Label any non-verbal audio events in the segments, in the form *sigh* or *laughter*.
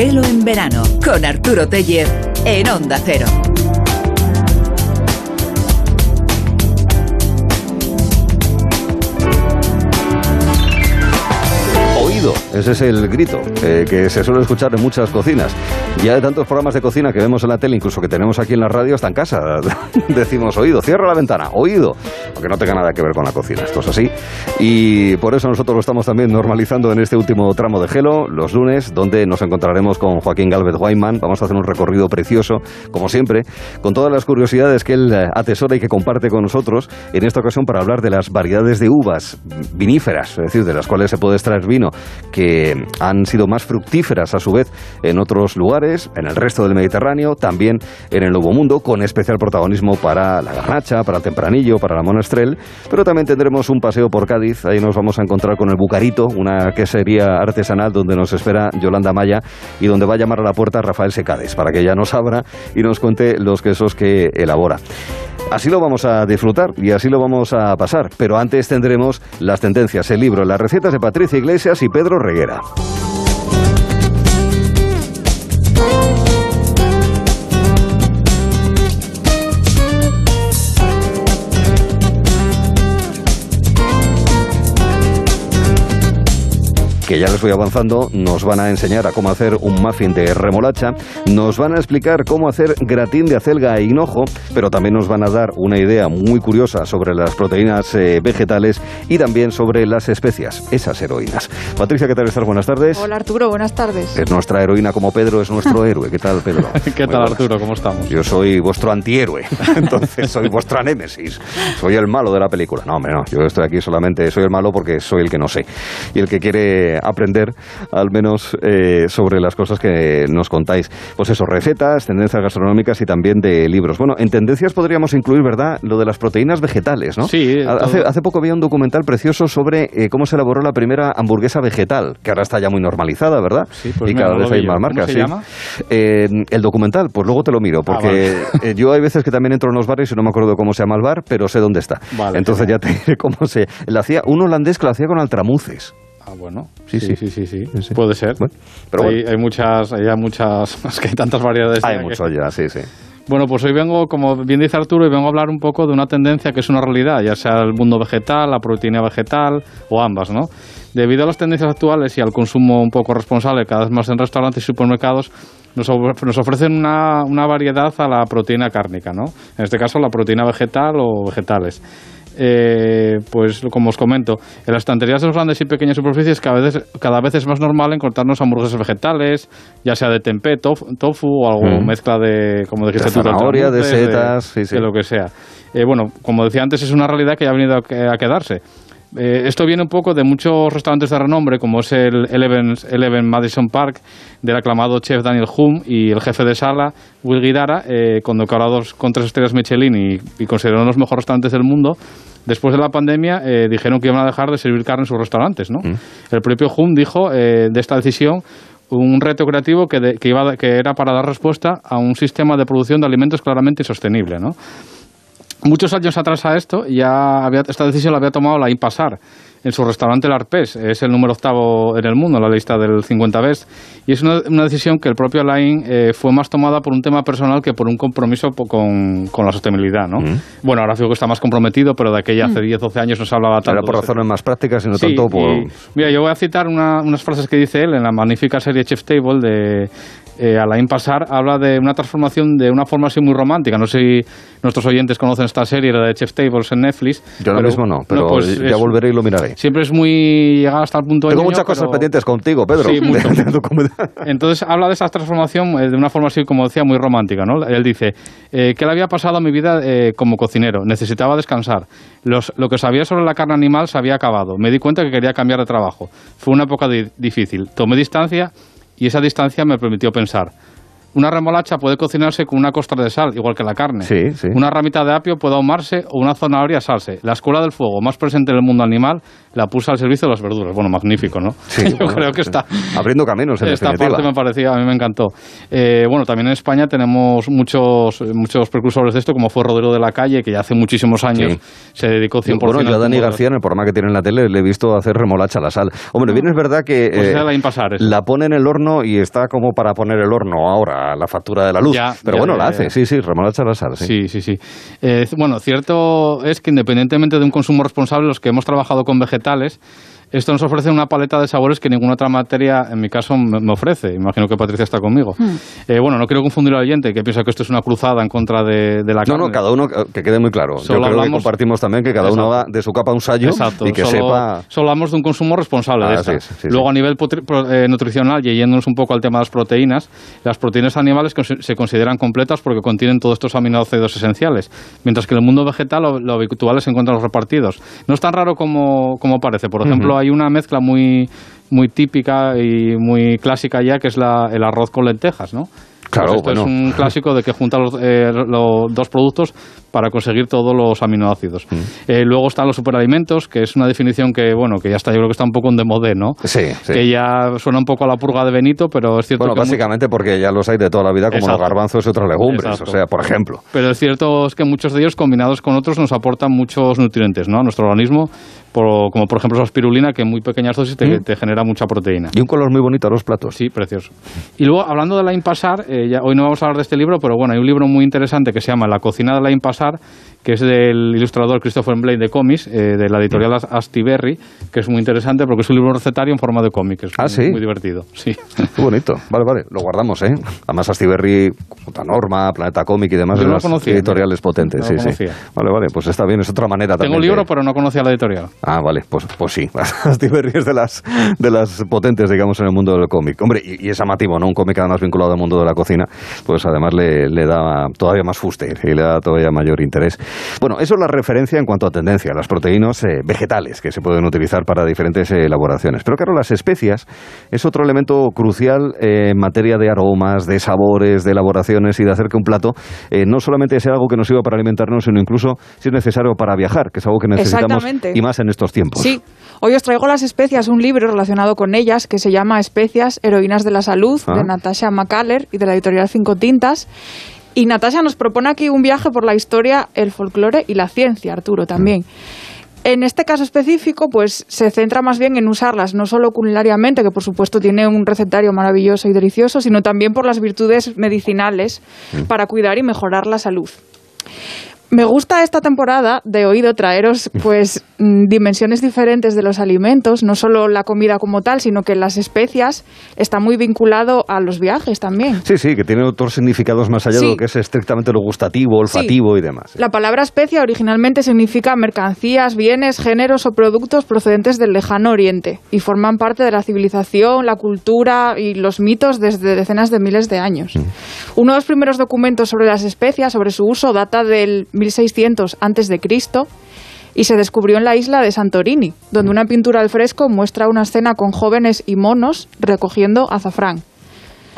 Gelo en verano con Arturo Teller en Onda Cero. Ese es el grito eh, que se suele escuchar en muchas cocinas. Ya de tantos programas de cocina que vemos en la tele, incluso que tenemos aquí en la radio, hasta en casa. *laughs* Decimos oído, cierra la ventana, oído, aunque no tenga nada que ver con la cocina. Esto es así. Y por eso nosotros lo estamos también normalizando en este último tramo de Gelo, los lunes, donde nos encontraremos con Joaquín Galvez Guayman. Vamos a hacer un recorrido precioso, como siempre, con todas las curiosidades que él atesora y que comparte con nosotros. En esta ocasión para hablar de las variedades de uvas viníferas, es decir, de las cuales se puede extraer vino, que han sido más fructíferas a su vez en otros lugares, en el resto del Mediterráneo, también en el Nuevo Mundo, con especial protagonismo para la garnacha, para el tempranillo, para la monastrel, pero también tendremos un paseo por Cádiz, ahí nos vamos a encontrar con el Bucarito, una quesería artesanal donde nos espera Yolanda Maya y donde va a llamar a la puerta Rafael Secades para que ella nos abra y nos cuente los quesos que elabora. Así lo vamos a disfrutar y así lo vamos a pasar, pero antes tendremos las tendencias, el libro, las recetas de Patricia Iglesias y Pedro Reguera. Que ya les voy avanzando, nos van a enseñar a cómo hacer un muffin de remolacha, nos van a explicar cómo hacer gratín de acelga e hinojo, pero también nos van a dar una idea muy curiosa sobre las proteínas eh, vegetales y también sobre las especias, esas heroínas. Patricia, ¿qué tal estás? Buenas tardes. Hola Arturo, buenas tardes. Es nuestra heroína como Pedro, es nuestro *laughs* héroe. ¿Qué tal, Pedro? *laughs* ¿Qué tal, Arturo? ¿Cómo estamos? Yo soy vuestro antihéroe, *laughs* entonces soy vuestra némesis. Soy el malo de la película. No, hombre, no. Yo estoy aquí solamente, soy el malo porque soy el que no sé. Y el que quiere aprender al menos eh, sobre las cosas que nos contáis. Pues eso, recetas, tendencias gastronómicas y también de libros. Bueno, en tendencias podríamos incluir, ¿verdad?, lo de las proteínas vegetales, ¿no? Sí. Hace, hace poco había un documental precioso sobre eh, cómo se elaboró la primera hamburguesa vegetal, que ahora está ya muy normalizada, ¿verdad? Sí, pues y cada vez hay más marcas. ¿Cómo se llama? Eh, el documental, pues luego te lo miro, porque vale. yo hay veces que también entro en los bares y no me acuerdo cómo se llama el bar, pero sé dónde está. Vale, Entonces ya te diré cómo se... Le hacía un holandés que lo hacía con altramuces. Ah, bueno. Sí, Sí, sí. sí, sí. Puede ser. Bueno, pero hay, bueno. hay muchas, hay muchas, *laughs* es que hay tantas variedades. Hay mucho ya, sí, sí. Bueno, pues hoy vengo, como bien dice Arturo, y vengo a hablar un poco de una tendencia que es una realidad, ya sea el mundo vegetal, la proteína vegetal o ambas, ¿no? Debido a las tendencias actuales y al consumo un poco responsable cada vez más en restaurantes y supermercados, nos ofrecen una, una variedad a la proteína cárnica, ¿no? En este caso, la proteína vegetal o vegetales. Eh, pues como os comento, en las estanterías de los grandes y pequeñas superficies cada vez, cada vez es más normal encontrarnos hamburguesas vegetales, ya sea de tempeh, tof- tofu o algo Mm. mezcla de, como dijiste De tú, zanahoria, de setas, sí, sí. de lo que sea. Eh, bueno, como decía antes, es una realidad que ya ha venido a, a quedarse. Eh, esto viene un poco de muchos restaurantes de renombre, como es el Eleven, Eleven Madison Park, del aclamado chef Daniel Hume y el jefe de sala, Will Guidara, eh, condecorados con tres estrellas Michelin y, y considerados los mejores restaurantes del mundo. Después de la pandemia, eh, dijeron que iban a dejar de servir carne en sus restaurantes. ¿no? El propio Hume dijo eh, de esta decisión un reto creativo que, de- que, iba, que era para dar respuesta a un sistema de producción de alimentos claramente insostenible. ¿no? Muchos años atrás a esto, ya había, esta decisión la había tomado la Impasar en su restaurante El Arpés. Es el número octavo en el mundo, en la lista del 50 Best. Y es una, una decisión que el propio Alain eh, fue más tomada por un tema personal que por un compromiso con, con la sostenibilidad. ¿no? Bueno, ahora que está más comprometido, pero de aquella hace 10, 12 años no se hablaba tanto. Era por razones más prácticas y no Sí, tanto por... y, mira, yo voy a citar una- unas frases que dice él en la magnífica serie Chef Table de eh, Alain Pasar. Habla de una transformación de una forma así muy romántica. No sé si nuestros oyentes conocen esta serie, la de Chef Tables en Netflix. Yo ahora mismo no, pero pues ya es- volveré y lo miraré. Siempre es muy llegada hasta el punto de Tengo muchas cosas pero- pendientes contigo, Pedro. Sí, mucho. entonces habla de esa transformación eh, de una forma así, como decía, muy romántica. ¿no? Él dice, eh, ¿qué le había pasado a mi vida eh, como cocinero? Necesitaba descansar. Los- lo que sabía sobre la carne animal se había acabado. Me di cuenta que quería cambiar de trabajo. Fue una época di- difícil. Tomé distancia y esa distancia me permitió pensar. Una remolacha puede cocinarse con una costra de sal, igual que la carne. Sí, sí. Una ramita de apio puede ahumarse o una zanahoria salse. La escuela del fuego más presente en el mundo animal la puso al servicio de las verduras. Bueno, magnífico, ¿no? Sí, *laughs* Yo bueno, creo que está... Abriendo caminos, en Esta definitiva. parte me parecía, a mí me encantó. Eh, bueno, también en España tenemos muchos, muchos precursores de esto, como fue Rodrigo de la Calle, que ya hace muchísimos años se dedicó 100% Bueno, yo a Dani García en el programa que tiene en la tele le he visto hacer remolacha a la sal. Hombre, bien es verdad que Pues eh, la impasar, la pone en el horno y está como para poner el horno ahora, la factura de la luz. Ya, Pero ya, bueno, ya, la hace, sí, sí, la sal. Sí. Sí, sí, sí. Eh, bueno, cierto es que independientemente de un consumo responsable, los que hemos trabajado con vegetales, esto nos ofrece una paleta de sabores que ninguna otra materia, en mi caso, me, ofrece. Imagino que Patricia está conmigo. Hmm. Eh, bueno, no quiero confundir al oyente que piensa que esto es una cruzada en contra de, de la No, carne. no, cada uno, eh, que quede muy claro. Solo Yo creo que compartimos también que cada uno va de su capa a un sallo Exacto, y que solo, sepa... solo hablamos de un consumo responsable de Ah, esta. sí, sí, sí, Luego, sí. a nivel potri- pro- eh, nutricional, y yéndonos un poco al tema de las proteínas, las proteínas animales se consideran completas porque contienen todos estos aminoácidos esenciales, mientras que en el mundo vegetal lo, lo habitual es encontrarlos repartidos. No es tan raro como, como parece. Por ejemplo, hay una mezcla muy, muy típica y muy clásica ya, que es la, el arroz con lentejas, ¿no? Claro, Pues esto bueno. es un clásico de que junta los, eh, los dos productos para conseguir todos los aminoácidos. Mm. Eh, luego están los superalimentos, que es una definición que, bueno, que ya está, yo creo que está un poco en demodé, ¿no? Sí, sí. Que ya suena un poco a la purga de Benito, pero es cierto Bueno, que... básicamente porque ya los hay de toda la vida, como Exacto. los garbanzos y otras legumbres. Exacto. O sea, por ejemplo. Pero es cierto es que muchos de ellos, combinados con otros, nos aportan muchos nutrientes, ¿no? A nuestro organismo, por- como por ejemplo la espirulina, que en muy pequeñas dosis te, Mm. te genera mucha proteína. Y un color muy bonito a los platos. Sí, precioso. Y luego, hablando de la Impasar, eh, ya, hoy no vamos a hablar de este libro, pero bueno, hay un libro muy interesante que se llama La cocina de la Impasar, que es del ilustrador Christopher Blake de cómics, eh, de la editorial As- Astiberri, que es muy interesante porque es un libro recetario en forma de cómic. Es Ah, muy, ¿sí? muy divertido. Sí. Qué bonito. Vale, vale. Lo guardamos, ¿eh? Además, Astiberri, Junta Norma, Planeta Cómic y demás, Yo de no lo las conocía, editoriales potentes. no sí. Vale, vale. Pues está bien. Es otra manera Tengo también. un libro, pero no conocía la editorial. Ah, vale, pues, pues sí. *laughs* Astiberri es de las, de las potentes, digamos, en el mundo del cómic. Hombre, y, y es llamativo, ¿no? Un cómic además vinculado al mundo de la cocina, pues además le, le da todavía más fuste y le da todavía mayor interés. Bueno, eso es la referencia en cuanto a tendencia, las proteínas eh, vegetales que se pueden utilizar para diferentes eh, elaboraciones. Pero claro, las especias es otro elemento crucial eh, en materia de aromas, de sabores, de elaboraciones y de hacer que un plato eh, no solamente sea algo que nos sirva para alimentarnos, sino incluso, si es necesario, para viajar, que es algo que necesitamos y más en estos tiempos. Sí. Hoy os traigo las especias, un libro relacionado con ellas que se llama Especias, Heroínas de la Salud, Ah. de Natasha McCaller y de la editorial Cinco Tintas. Y Natasha nos propone aquí un viaje por la historia, el folclore y la ciencia, Arturo, también. En este caso específico, pues se centra más bien en usarlas no solo culinariamente, que por supuesto tiene un recetario maravilloso y delicioso, sino también por las virtudes medicinales para cuidar y mejorar la salud. Me gusta esta temporada de oído traeros pues mm, dimensiones diferentes de los alimentos, no solo la comida como tal, sino que las especias está muy vinculado a los viajes también. Sí, sí, que tiene otros significados más allá de lo que es estrictamente lo gustativo, olfativo y demás. La palabra especia originalmente significa mercancías, bienes, géneros o productos procedentes del lejano oriente y forman parte de la civilización, la cultura y los mitos desde decenas de miles de años. Uno de los primeros documentos sobre las especias, sobre su uso, data del 1600 antes de Cristo y se descubrió en la isla de Santorini, donde una pintura al fresco muestra una escena con jóvenes y monos recogiendo azafrán.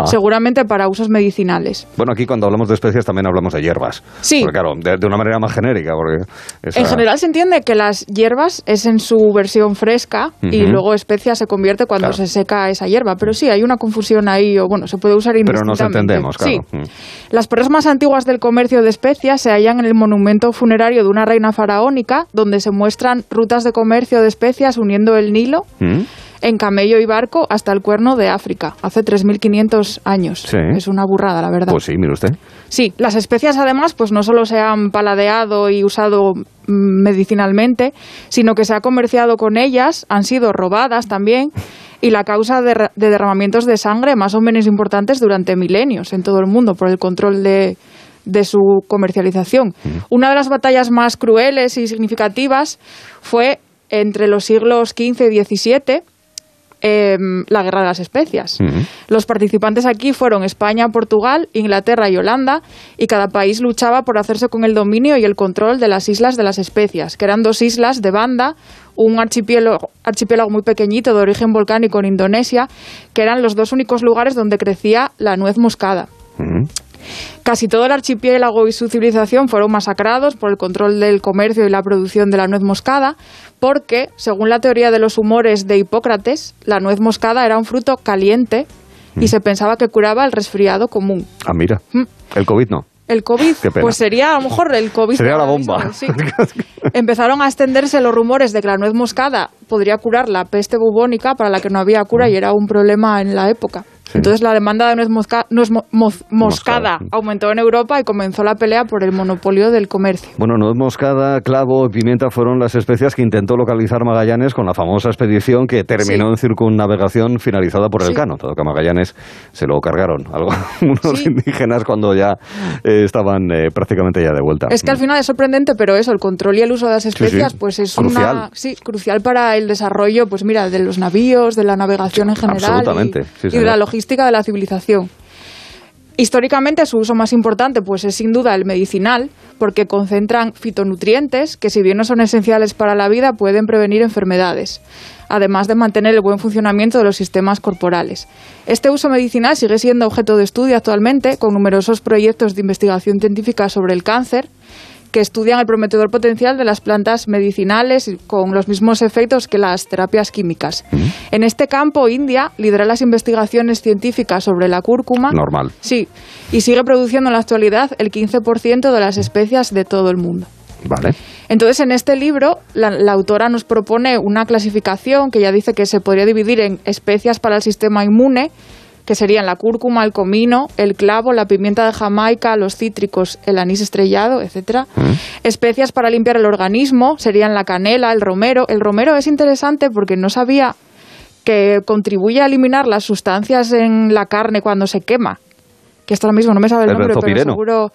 Ah. seguramente para usos medicinales. Bueno, aquí cuando hablamos de especies también hablamos de hierbas. Sí. Porque claro, de, de una manera más genérica. Porque esa- En general se entiende que las hierbas es en su versión fresca y luego especia se convierte cuando Claro. se seca esa hierba. Pero sí, hay una confusión ahí, o bueno, se puede usar Pero nos entendemos, claro. Sí. Mm. Las pruebas más antiguas del comercio de especias se hallan en el monumento funerario de una reina faraónica, donde se muestran rutas de comercio de especias uniendo el Nilo ¿Mm? En camello y barco hasta el cuerno de África, hace 3.500 años. Sí. Es una burrada, la verdad. Pues sí, mire usted. Sí, las especias además pues no solo se han paladeado y usado mm, medicinalmente, sino que se ha comerciado con ellas, han sido robadas también y la causa de, ra- de derramamientos de sangre más o menos importantes durante milenios en todo el mundo por el control de, de su comercialización. Una de las batallas más crueles y significativas fue entre los siglos XV y XVII, em, la Guerra de las Especias. Ujú. Los participantes aquí fueron España, Portugal, Inglaterra y Holanda, y cada país luchaba por hacerse con el dominio y el control de las islas de las especias, que eran dos islas de banda, un archipiélago, archipiélago muy pequeñito de origen volcánico en Indonesia, que eran los dos únicos lugares donde crecía la nuez moscada. Casi todo el archipiélago y su civilización fueron masacrados por el control del comercio y la producción de la nuez moscada, porque, según la teoría de los humores de Hipócrates, la nuez moscada era un fruto caliente y se pensaba que curaba el resfriado común. Ah, mira. Mm. El COVID no. El COVID, pues sería a lo mejor el COVID. Sería la bomba. sí. *laughs* Empezaron a extenderse los rumores de que la nuez moscada podría curar la peste bubónica para la que no había cura y era un problema en la época. Sí. Entonces la demanda de nuez, mosca- nuez mo- moz- Moscada. moscada aumentó en Europa y comenzó la pelea por el monopolio del comercio. Bueno, nuez moscada, clavo y pimienta fueron las especias que intentó localizar Magallanes con la famosa expedición que terminó Sí. en circunnavegación finalizada por Sí. Elcano. Todo que a Magallanes se lo cargaron algo, *laughs* unos Sí. indígenas cuando ya eh, estaban eh, prácticamente ya de vuelta. Es que al final es sorprendente, pero eso, el control y el uso de las especias, pues es Crucial. una sí, crucial para el desarrollo, pues mira, de los navíos, de la navegación en general Absolutamente, y, sí, y de la logística de la civilización. Históricamente su uso más importante pues es sin duda el medicinal, porque concentran fitonutrientes que si bien no son esenciales para la vida pueden prevenir enfermedades, además de mantener el buen funcionamiento de los sistemas corporales. Este uso medicinal sigue siendo objeto de estudio actualmente con numerosos proyectos de investigación científica sobre el cáncer que estudian el prometedor potencial de las plantas medicinales con los mismos efectos que las terapias químicas. En este campo, India lidera las investigaciones científicas sobre la cúrcuma. Normal. Sí, y sigue produciendo en la actualidad el 15% de las especias de todo el mundo. Vale. Entonces, en este libro, la, la autora nos propone una clasificación que ya dice que se podría dividir en especias para el sistema inmune, que serían la cúrcuma, el comino, el clavo, la pimienta de Jamaica, los cítricos, el anís estrellado, etcétera. Especias para limpiar el organismo serían la canela, el romero. El romero es interesante porque no sabía que contribuye a eliminar las sustancias en la carne cuando se quema. Que esto ahora mismo no me sabe el, El nombre, pero seguro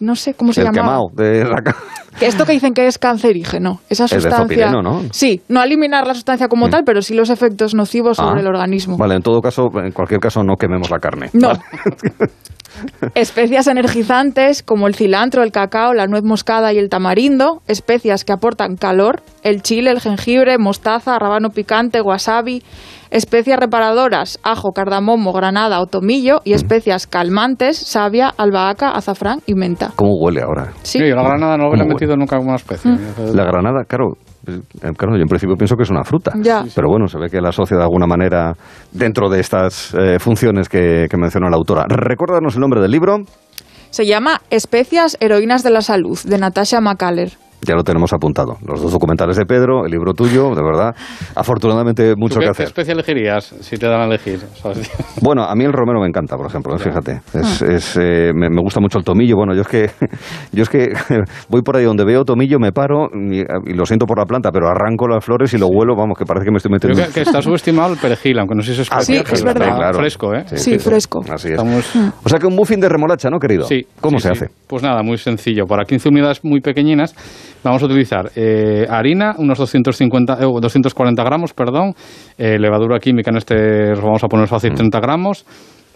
no sé cómo se El llama. de la ca- Que esto que dicen que es cancerígeno, esa El sustancia. benzopireno, ¿no? Sí, no eliminar la sustancia como tal, pero sí los efectos nocivos sobre Ah, el organismo. Vale, en todo caso, en cualquier caso, no quememos la carne. No. Vale. *laughs* Especias energizantes como el cilantro, el cacao, la nuez moscada y el tamarindo, especias que aportan calor, el chile, el jengibre, mostaza, rábano picante, wasabi, especias reparadoras, ajo, cardamomo, granada o tomillo Mm. y especias calmantes, savia, albahaca, azafrán y menta. ¿Cómo huele ahora? Sí. La granada no hubiera ¿Cómo metido nunca como una especie. La granada, claro, eh, claro, yo en principio pienso que es una fruta. Ya. Pero bueno, se ve que la asocia de alguna manera dentro de estas eh, funciones que, que menciona la autora. Recuérdanos el nombre del libro, Se llama Especias Heroínas de la Salud, de Natasha McCaller. Ya lo tenemos apuntado. Los dos documentales de Pedro, el libro tuyo, de verdad. Afortunadamente, mucho ¿Tú que qué, qué hacer. especie elegirías si te dan a elegir? ¿Sabes? *laughs* Bueno, a mí el romero me encanta, por ejemplo, ¿eh? fíjate. Es, es, eh, me, me gusta mucho el tomillo. Bueno, yo es que *laughs* yo es que *laughs* voy por ahí donde veo tomillo, me paro y, y lo siento por la planta, pero arranco las flores y lo huelo, vamos, que parece que me estoy Creo metiendo. que, que está subestimado el perejil, aunque no sé si es Ah, sí, es pero verdad. Claro. fresco, ¿eh? Sí, fresco. Así es. Estamos... O sea que un muffin de remolacha, ¿no, querido? Sí. ¿Cómo sí, se sí. hace? Pues nada, muy sencillo. Para 15 unidades muy pequeñinas vamos a utilizar eh, harina, unos 250, eh, 240 gramos, perdón, eh, levadura química en este vamos a poner fácil 30 gramos,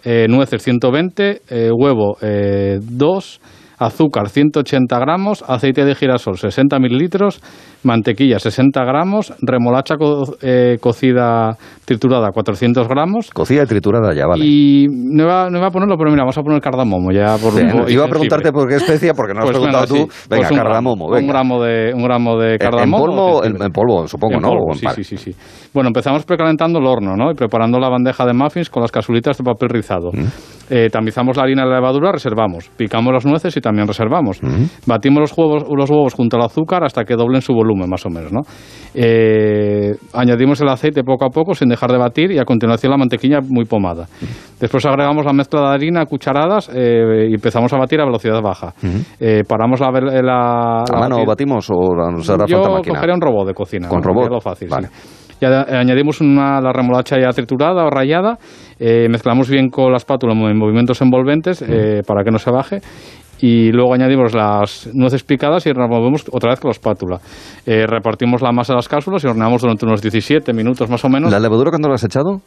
eh, nueces 120, eh, huevo 2, azúcar 180 gramos, aceite de girasol 60 mililitros, mantequilla 60 gramos, remolacha co- eh, cocida triturada 400 gramos, Cocida y triturada ya, vale. y no iba, no iba a ponerlo, pero mira, vamos a poner cardamomo ya por un poco- y iba a preguntarte por qué especia, porque no has Pues preguntado venga, tú. sí. Venga, Pues un cardamomo, gramo, venga. Un gramo de, un gramo de ¿En- cardamomo. ¿En polvo, en, jengibre. en polvo, supongo, En no? polvo, sí, sí, sí, sí. Bueno, empezamos precalentando el horno, ¿no? Y preparando la bandeja de muffins con las casulitas de papel rizado. Mm. Eh, tamizamos la harina y la levadura, reservamos. Picamos las nueces y también reservamos. Mm. Batimos los huevos, los huevos junto al azúcar hasta que doblen su volumen, más o menos, ¿no? Eh, añadimos el aceite poco a poco sin dejar de batir y a continuación la mantequilla muy pomada. Después agregamos la mezcla de harina a cucharadas eh, y empezamos a batir a velocidad baja. Eh, paramos la... la, la ¿A mano batir- batimos o nos hará yo falta máquina? cogería un robot de cocina. ¿Con ¿no? robot? Lo fácil, Vale. sí. Ya eh, añadimos una, la remolacha ya triturada o rallada, eh, mezclamos bien con la espátula en movimientos envolventes eh, para que no se baje y luego añadimos las nueces picadas y removemos otra vez con la espátula. Eh, repartimos la masa de las cápsulas y horneamos durante unos 17 minutos más o menos. ¿La levadura cuándo la has echado?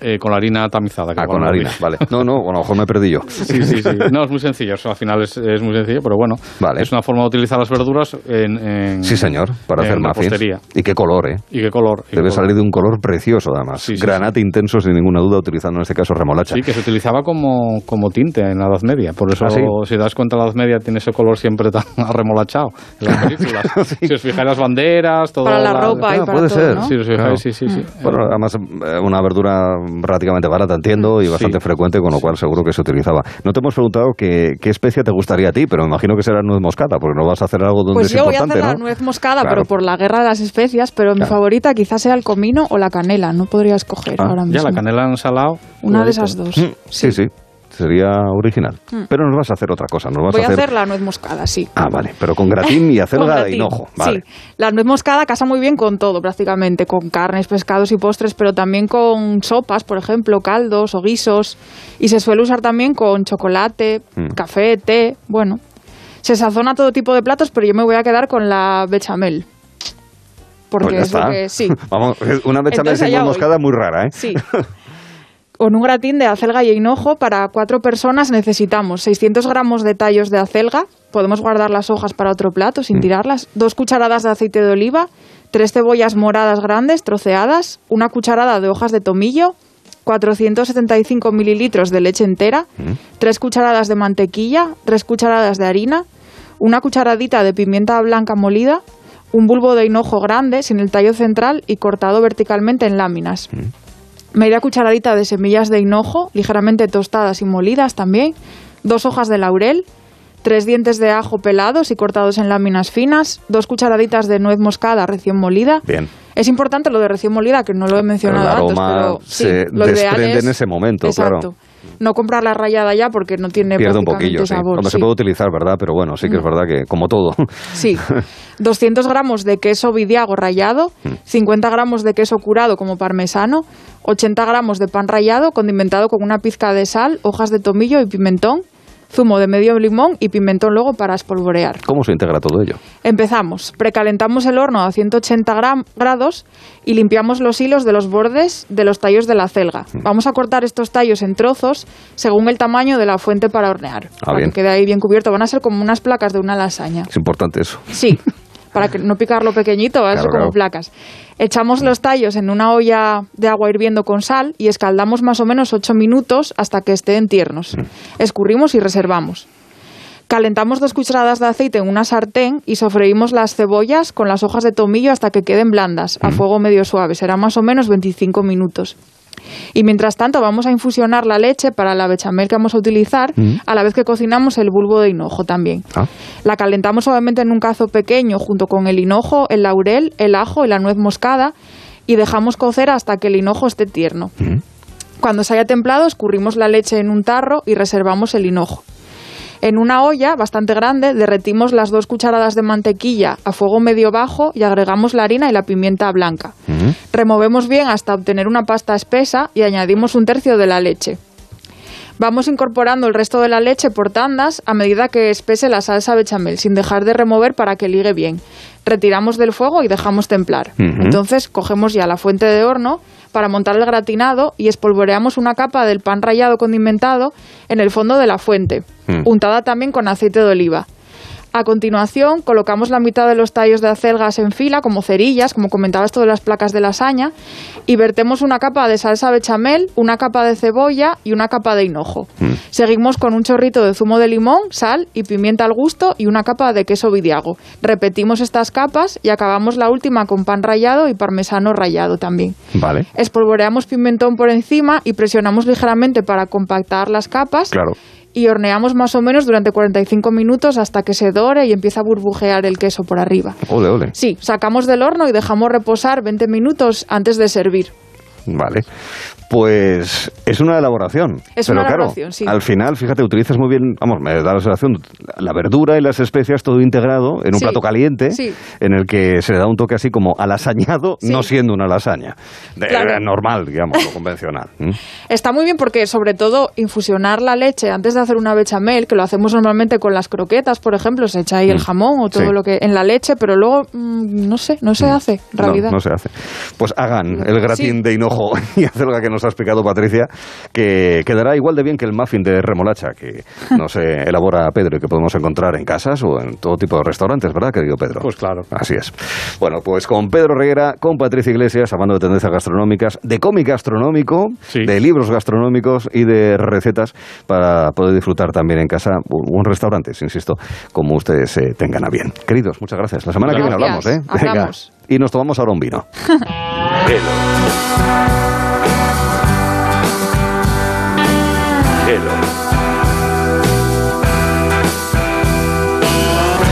Eh, con la harina tamizada. Ah, con la harina, vale. *laughs* No, no, a lo mejor me perdí yo. Sí, sí, sí. No, es muy sencillo. al final es, es, muy sencillo, pero bueno. Vale. Es una forma de utilizar las verduras en. en sí, señor, para hacer muffins. Y qué color, ¿eh? Y qué color. Y Debe salir de un color precioso, además. Sí, Granate intenso, sin ninguna duda, utilizando en este caso remolacha. Sí, que se utilizaba como, como tinte en la Edad Media. Por eso, ¿Ah, si das cuenta, la Edad Media tiene ese color siempre tan *laughs* arremolachado en las películas. *laughs* Si os fijáis las banderas, todo. Para la ropa y para puede todo, ser. ¿no? Sí, os fijáis, sí, sí, sí. Bueno, además, eh, una verdura relativamente barata, entiendo, y bastante frecuente, con lo cual seguro que se utilizaba. No te hemos preguntado qué, qué especia te gustaría a ti, pero me imagino que será nuez moscata, porque no vas a hacer algo donde Pues es yo voy a hacer ¿no? la nuez moscada, Claro. pero por la guerra de las especias, pero mi favorita quizás sea el comino o la canela, no podría escoger Ah, ahora mismo. Ya la canela en salado. Una de esas dos. Mm, Sí, sí, sería original. Pero nos vas a hacer otra cosa, nos vas Voy a hacer... hacer la nuez moscada, sí. Ah, vale, pero con gratín y *laughs* acelga de hinojo. Vale. Sí, la nuez moscada casa muy bien con todo prácticamente, con carnes, pescados y postres, pero también con sopas, por ejemplo, caldos o guisos. Y se suele usar también con chocolate, Mm. café, té, bueno. Se sazona todo tipo de platos, pero yo me voy a quedar con la bechamel. Porque Pues es lo que sí. *laughs* Vamos, una bechamel sin moscada muy rara, ¿eh? Sí. *laughs* Con un gratín de acelga y hinojo para cuatro personas necesitamos 600 gramos de tallos de acelga, podemos guardar las hojas para otro plato Mm. sin tirarlas, dos cucharadas de aceite de oliva, tres cebollas moradas grandes troceadas, una cucharada de hojas de tomillo, 475 mililitros de leche entera, Mm. tres cucharadas de mantequilla, tres cucharadas de harina, una cucharadita de pimienta blanca molida, un bulbo de hinojo grande sin el tallo central y cortado verticalmente en láminas. Media cucharadita de semillas de hinojo, ligeramente tostadas y molidas también. Dos hojas de laurel. Tres dientes de ajo pelados y cortados en láminas finas. Dos cucharaditas de nuez moscada recién molida. Bien. Es importante lo de recién molida, que no lo he mencionado el antes, aroma pero sí, se lo ideal desprende es- en ese momento, Exacto. claro. No comprar la rayada ya porque no tiene Pierde un poquillo, sí. sabor. Hombre, se sí. Mm. puede utilizar, ¿verdad? Pero bueno, sí que es verdad que, como todo. Sí. *laughs* 200 gramos de queso vidiago rallado, Mm. 50 gramos de queso curado como parmesano, 80 gramos de pan rallado condimentado con una pizca de sal, hojas de tomillo y pimentón, zumo de medio limón y pimentón luego para espolvorear. ¿Cómo se integra todo ello? Empezamos. Precalentamos el horno a 180 gram- grados y limpiamos los hilos de los bordes de los tallos de la celga. Mm. Vamos a cortar estos tallos en trozos según el tamaño de la fuente para hornear. Ah, para bien. que quede ahí bien cubierto. Van a ser como unas placas de una lasaña. Es importante eso. Sí, *laughs* para que no picarlo pequeñito, Claro, como claro. placas. Echamos los tallos en una olla de agua hirviendo con sal y escaldamos más o menos 8 minutos hasta que estén tiernos. Escurrimos y reservamos. Calentamos dos cucharadas de aceite en una sartén y sofreímos las cebollas con las hojas de tomillo hasta que queden blandas, a fuego medio suave. Será más o menos 25 minutos. Y mientras tanto vamos a infusionar la leche para la bechamel que vamos a utilizar, a la vez que cocinamos el bulbo de hinojo también. Ah. La calentamos suavemente en un cazo pequeño junto con el hinojo, el laurel, el ajo y la nuez moscada y dejamos cocer hasta que el hinojo esté tierno. Cuando se haya templado, escurrimos la leche en un tarro y reservamos el hinojo. En una olla bastante grande derretimos las dos cucharadas de mantequilla a fuego medio bajo y agregamos la harina y la pimienta blanca. Removemos bien hasta obtener una pasta espesa y añadimos un tercio de la leche. Vamos incorporando el resto de la leche por tandas a medida que espese la salsa bechamel, sin dejar de remover para que ligue bien. Retiramos del fuego y dejamos templar. Entonces cogemos ya la fuente de horno para montar el gratinado y espolvoreamos una capa del pan rallado condimentado en el fondo de la fuente, Mm. untada también con aceite de oliva. A continuación, colocamos la mitad de los tallos de acelgas en fila, como cerillas, como comentaba esto de las placas de lasaña, y vertemos una capa de salsa bechamel, una capa de cebolla y una capa de hinojo. Seguimos con un chorrito de zumo de limón, sal y pimienta al gusto y una capa de queso vidiago. Repetimos estas capas y acabamos la última con pan rallado y parmesano rallado también. Vale, Espolvoreamos pimentón por encima y presionamos ligeramente para compactar las capas claro. Y horneamos más o menos durante 45 minutos hasta que se dore y empieza a burbujear el queso por arriba. Ole, ole. Sí, sacamos del horno y dejamos reposar 20 minutos antes de servir. Vale. Pues es una elaboración. Es pero una claro, elaboración, sí. al final, fíjate, utilizas muy bien, vamos, me da la sensación, la verdura y las especias todo integrado en un Sí, plato caliente, sí. en el que se le da un toque así como alasañado, no siendo una lasaña. Claro. normal, digamos, lo convencional. ¿Mm? Está muy bien porque, sobre todo, infusionar la leche antes de hacer una bechamel, que lo hacemos normalmente con las croquetas, por ejemplo, se echa ahí el jamón o todo lo que en la leche, pero luego, mm, no sé, no se hace, en No, realidad. No, se hace. Pues hagan el gratín de hinojo *laughs* y acelga que nos ha explicado Patricia, que quedará igual de bien que el muffin de remolacha que *laughs* nos eh, elabora Pedro y que podemos encontrar en casas o en todo tipo de restaurantes, ¿verdad, querido Pedro? Pues claro. Así es. Bueno, pues con Pedro Reguera, con Patricia Iglesias, hablando de tendencias gastronómicas, de cómic gastronómico, Sí. de libros gastronómicos y de recetas para poder disfrutar también en casa un, restaurante, insisto, como ustedes eh, tengan a bien. Queridos, muchas gracias. La semana que viene hablamos. ¿eh? Venga. Y nos tomamos ahora un vino. *laughs* Hello. Hello.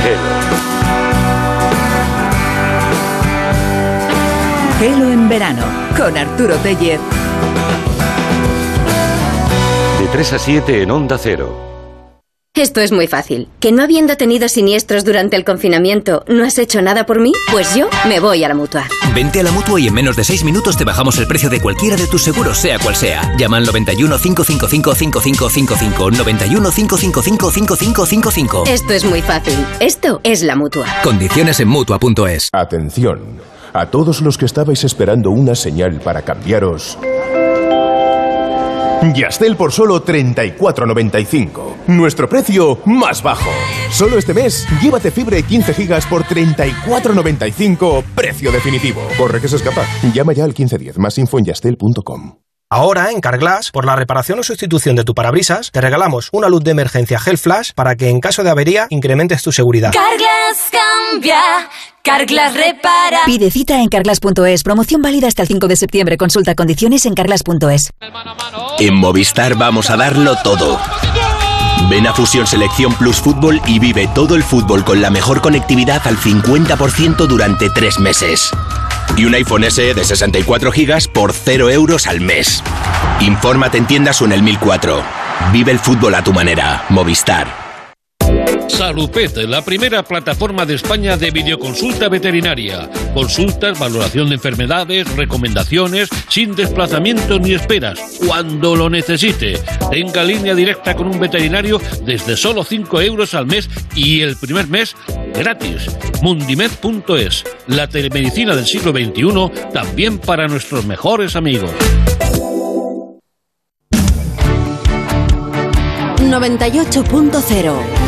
Hello. Gelo en verano con Arturo Tellez. De 3 a 7 en Onda Cero. Esto es muy fácil. ¿Que no habiendo tenido siniestros durante el confinamiento, no has hecho nada por mí? Pues yo me voy a la mutua. Vente a la mutua y en menos de 6 minutos te bajamos el precio de cualquiera de tus seguros, sea cual sea. Llama al 91 555 5555. 91 555 5555. Esto es muy fácil. Esto es la mutua. Condiciones en mutua.es. Atención, a todos los que estabais esperando una señal para cambiaros. Yastel por solo 34.95. Nuestro precio más bajo. Solo este mes, llévate fibra y 15 gigas por 34.95. Precio definitivo. Corre que se escapa. Llama ya al 1510. Más info en yastel.com. Ahora, en Carglass, por la reparación o sustitución de tu parabrisas, te regalamos una luz de emergencia Gel Flash para que en caso de avería incrementes tu seguridad. Carglass cambia, Carglass repara. Pide cita en carglass.es. Promoción válida hasta el 5 de septiembre. Consulta condiciones en carglass.es. En Movistar vamos a darlo todo. Ven a Fusión Selección Plus Fútbol y vive todo el fútbol con la mejor conectividad al 50% durante tres meses. Y un iPhone SE de 64 GB por 0 euros al mes. Infórmate en tiendas o en el 1004. Vive el fútbol a tu manera. Movistar. Salupet, la primera plataforma de España de videoconsulta veterinaria. Consultas, valoración de enfermedades, recomendaciones, sin desplazamiento ni esperas, cuando lo necesite. Tenga línea directa con un veterinario desde solo 5 euros al mes y el primer mes gratis. Mundimed.es, la telemedicina del siglo XXI, también para nuestros mejores amigos. 98.0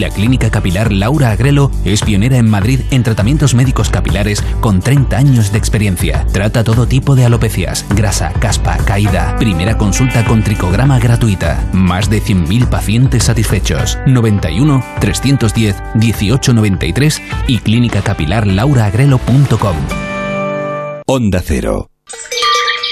La Clínica Capilar Laura Agrelo es pionera en Madrid en tratamientos médicos capilares con 30 años de experiencia. Trata todo tipo de alopecias, grasa, caspa, caída. Primera consulta con tricograma gratuita. Más de 100.000 pacientes satisfechos. 91 310 1893 y clínicacapilarlauraagrelo.com. Onda Cero.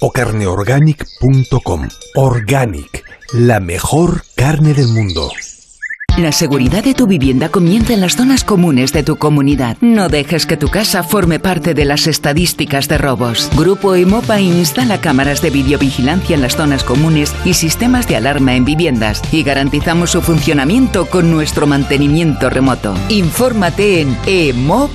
o carneorganic.com. Organic, la mejor carne del mundo. La seguridad de tu vivienda comienza en las zonas comunes de tu comunidad. No dejes que tu casa forme parte de las estadísticas de robos. Grupo Emopa instala cámaras de videovigilancia en las zonas comunes y sistemas de alarma en viviendas y garantizamos su funcionamiento con nuestro mantenimiento remoto. Infórmate en emopa.com.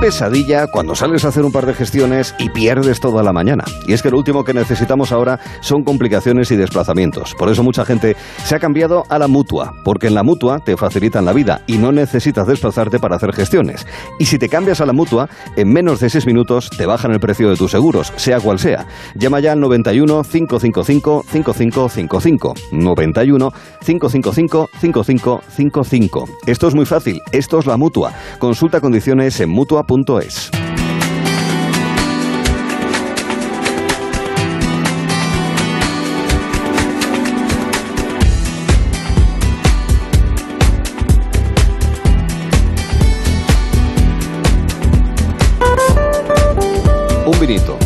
pesadilla cuando sales a hacer un par de gestiones y pierdes toda la mañana. Y es que lo último que necesitamos ahora son complicaciones y desplazamientos. Por eso mucha gente se ha cambiado a la mutua, porque en la mutua te facilitan la vida y no necesitas desplazarte para hacer gestiones. Y si te cambias a la mutua, en menos de 6 minutos te bajan el precio de tus seguros, sea cual sea. Llama ya al 91 555 5555. 91 555 5555. Esto es muy fácil, esto es la mutua. Consulta condiciones en mutua.es. Un vinito.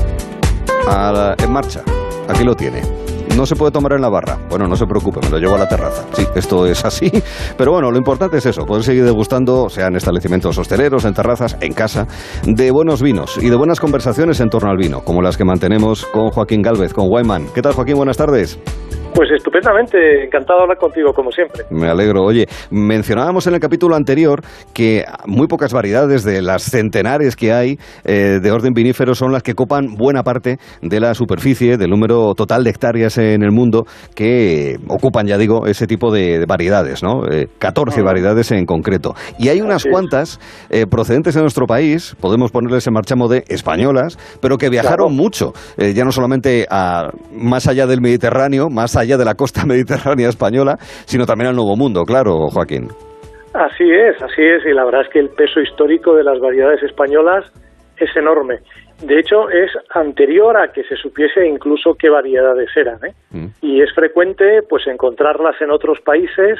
A en marcha. Aquí lo tiene. No se puede tomar en la barra. Bueno, no se preocupe, me lo llevo a la terraza. Sí, esto es así. *laughs* Pero bueno, lo importante es eso, poder seguir degustando, sea en establecimientos hosteleros, en terrazas, en casa, de buenos vinos y de buenas conversaciones en torno al vino, como las que mantenemos con Joaquín Galvez, con Wyman. ¿Qué tal, Joaquín? Buenas tardes. Pues estupendamente, encantado de hablar contigo, como siempre. Me alegro. Oye, mencionábamos en el capítulo anterior que muy pocas variedades de las centenares que hay eh, de orden vinífero son las que copan buena parte de la superficie, del número total de hectáreas en el mundo que ocupan, ya digo, ese tipo de, de variedades, ¿no? Eh, 14 variedades en concreto. Y hay unas cuantas eh, procedentes de nuestro país, podemos ponerles en marchamo de españolas, pero que viajaron mucho, eh, ya no solamente a, más allá del Mediterráneo, más allá de la costa *laughs* mediterránea española, sino también al Nuevo Mundo, claro, Joaquín. Así es, así es, y la verdad es que el peso histórico de las variedades españolas es enorme. De hecho, es anterior a que se supiese incluso qué variedades eran, ¿eh? Y es frecuente, pues, encontrarlas en otros países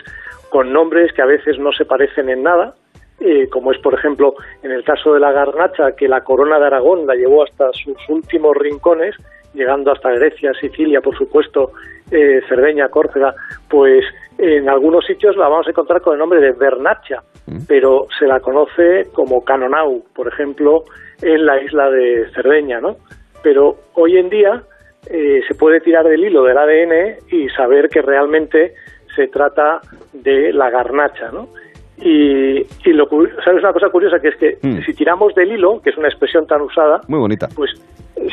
con nombres que a veces no se parecen en nada, eh, como es, por ejemplo, en el caso de la garnacha, que la corona de Aragón la llevó hasta sus últimos rincones, llegando hasta Grecia, Sicilia, por supuesto, eh, Cerdeña, Córcega, pues en algunos sitios la vamos a encontrar con el nombre de Bernacha, pero se la conoce como Canonau, por ejemplo, en la isla de Cerdeña, ¿no? Pero hoy en día eh, se puede tirar del hilo del ADN y saber que realmente se trata de la garnacha, ¿no? Y, y lo, ¿sabes una cosa curiosa? Que es que Mm. si tiramos del hilo, que es una expresión tan usada, Muy bonita. pues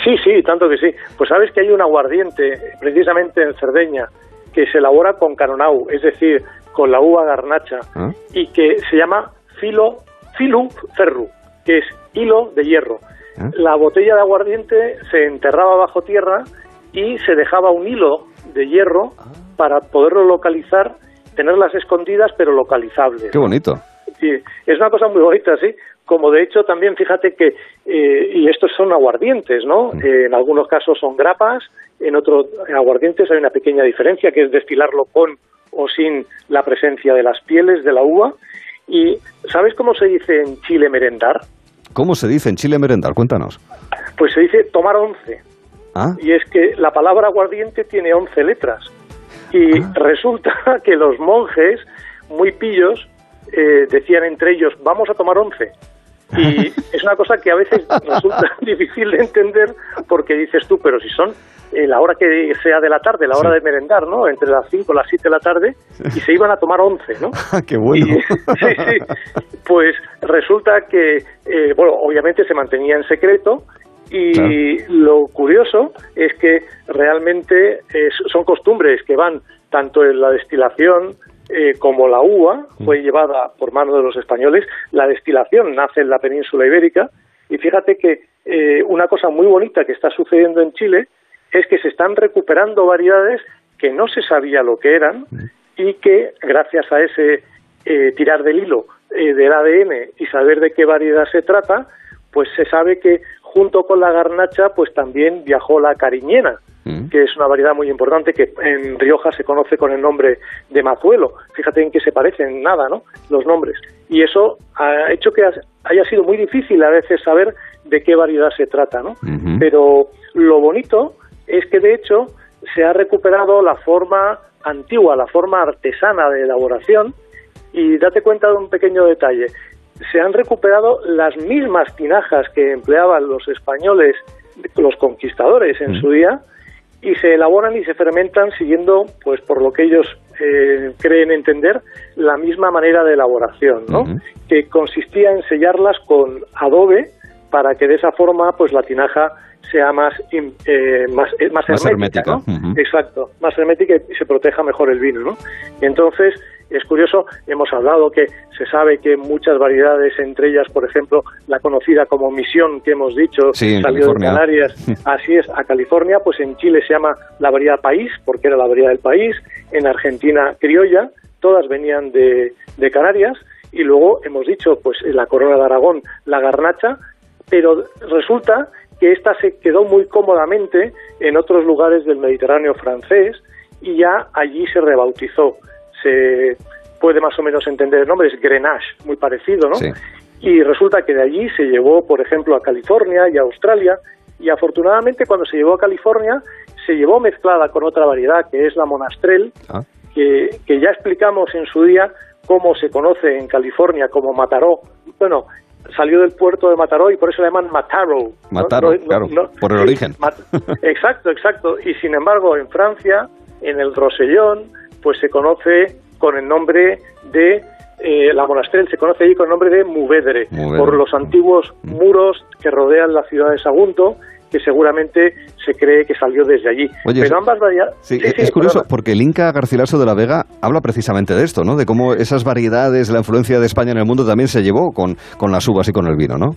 sí, sí, tanto que sí. Pues sabes que hay un aguardiente, precisamente en Cerdeña, que se elabora con Canonau, es decir, con la uva garnacha, ¿Ah? y que se llama filo, filu ferru, que es hilo de hierro. ¿Ah? La botella de aguardiente se enterraba bajo tierra y se dejaba un hilo de hierro Ah. para poderlo localizar, tenerlas escondidas pero localizables. Qué bonito. Sí, es una cosa muy bonita, sí. Como de hecho también fíjate que, eh, y estos son aguardientes, ¿no? Eh, en algunos casos son grapas, en otros aguardientes hay una pequeña diferencia que es destilarlo con o sin la presencia de las pieles de la uva. ¿Y sabes cómo se dice en Chile merendar? ¿Cómo se dice en Chile merendar? Cuéntanos. Pues se dice tomar once. ¿Ah? Y es que la palabra aguardiente tiene 11 letras. Y resulta *laughs* que los monjes, muy pillos, eh, decían entre ellos, vamos a tomar 11. Y es una cosa que a veces resulta *laughs* difícil de entender porque dices tú, pero si son eh, la hora que sea de la tarde, la hora de merendar, ¿no? Entre las 5 y las 7 de la tarde, y se iban a tomar 11, ¿no? *laughs* ¡Qué bueno! Y- *laughs* sí, sí. Pues resulta que, eh, bueno, obviamente se mantenía en secreto y lo curioso es que realmente es- son costumbres que van tanto en la destilación eh, como la uva, fue llevada por mano de los españoles. La destilación nace en la península ibérica y fíjate que eh, una cosa muy bonita que está sucediendo en Chile es que se están recuperando variedades que no se sabía lo que eran y que gracias a ese eh, tirar del hilo eh, del ADN y saber de qué variedad se trata, pues se sabe que junto con la garnacha pues también viajó la cariñena, que es una variedad muy importante que en Rioja se conoce con el nombre de mazuelo. Fíjate en que se parecen nada, ¿no? Los nombres. Y eso ha hecho que haya sido muy difícil a veces saber de qué variedad se trata, ¿no? Pero lo bonito es que de hecho se ha recuperado la forma antigua, la forma artesana de elaboración y date cuenta de un pequeño detalle. Se han recuperado las mismas tinajas que empleaban los españoles, los conquistadores en su día, y se elaboran y se fermentan siguiendo, pues por lo que ellos eh, creen entender, la misma manera de elaboración, ¿no? Que consistía en sellarlas con adobe para que de esa forma, pues la tinaja sea más eh, más, eh, más Más hermética, hermética, ¿no? Exacto, más hermética y se proteja mejor el vino, ¿no? Entonces es curioso, hemos hablado que se sabe que muchas variedades, entre ellas, por ejemplo, la conocida como misión que hemos dicho, Sí, salió de. Canarias, *laughs* así es, a California, pues en Chile se llama la variedad país, porque era la variedad del país, en Argentina criolla, todas venían de, de Canarias, y luego hemos dicho, pues en la corona de Aragón, la garnacha, pero resulta que esta se quedó muy cómodamente en otros lugares del Mediterráneo francés y ya allí se rebautizó. Se puede más o menos entender el nombre, es Grenache, muy parecido, ¿no? Sí. Y resulta que de allí se llevó, por ejemplo, a California y a Australia, y afortunadamente cuando se llevó a California se llevó mezclada con otra variedad que es la monastrell, Ah. que, que ya explicamos en su día cómo se conoce en California como Mataró. Bueno, salió del puerto de Mataró y por eso le llaman Mataro. Mataro, No- no- claro, no- por el origen. *laughs* Exacto, exacto. Y sin embargo, en Francia, en el Rosellón, pues se conoce con el nombre de eh, la monastrell, se conoce allí con el nombre de Muvedre, Muvedre. por los antiguos muros que rodean la ciudad de Sagunto, que seguramente se cree que salió desde allí. Oye, Pero ambas variedades... Sí, es curioso porque el Inca Garcilaso de la Vega habla precisamente de esto, ¿no? De cómo esas variedades, la influencia de España en el mundo también se llevó con, con las uvas y con el vino, ¿no?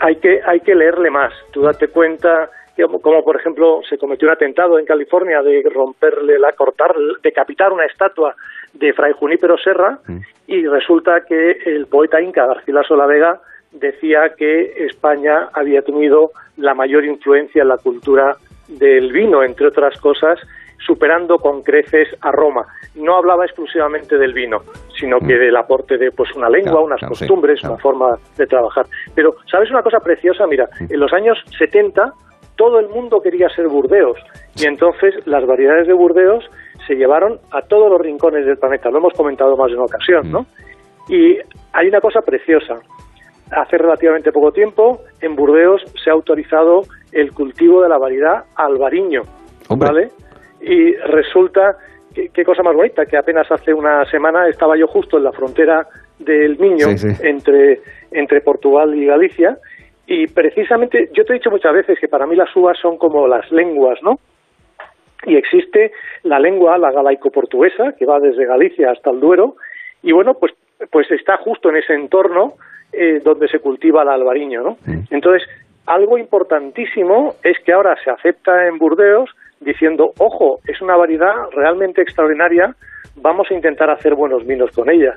hay que hay que leerle más. Tú date cuenta como, por ejemplo se cometió un atentado en California de romperle la cortar decapitar una estatua de Fray Junípero Serra y resulta que el poeta inca Garcilaso la Vega decía que España había tenido la mayor influencia en la cultura del vino, entre otras cosas, superando con creces a Roma. No hablaba exclusivamente del vino, sino que del aporte de pues una lengua, Claro, unas claro, sí, costumbres, una forma de trabajar. Pero, ¿sabes una cosa preciosa? Mira, en los años 70 todo el mundo quería ser Burdeos y entonces las variedades de Burdeos se llevaron a todos los rincones del planeta. Lo hemos comentado más de una ocasión, ¿no? Y hay una cosa preciosa. Hace relativamente poco tiempo, en Burdeos se ha autorizado el cultivo de la variedad albariño, ¿vale? Y resulta, que- qué cosa más bonita, que apenas hace una semana estaba yo justo en la frontera del Sí, sí. entre, entre Portugal y Galicia, y precisamente, yo te he dicho muchas veces que para mí las uvas son como las lenguas, ¿no? y existe la lengua, la galaico-portuguesa, que va desde Galicia hasta el Duero, y bueno, pues, pues está justo en ese entorno eh, donde se cultiva el albariño, ¿no? Entonces, algo importantísimo es que ahora se acepta en Burdeos diciendo, ojo, es una variedad realmente extraordinaria, vamos a intentar hacer buenos vinos con ella.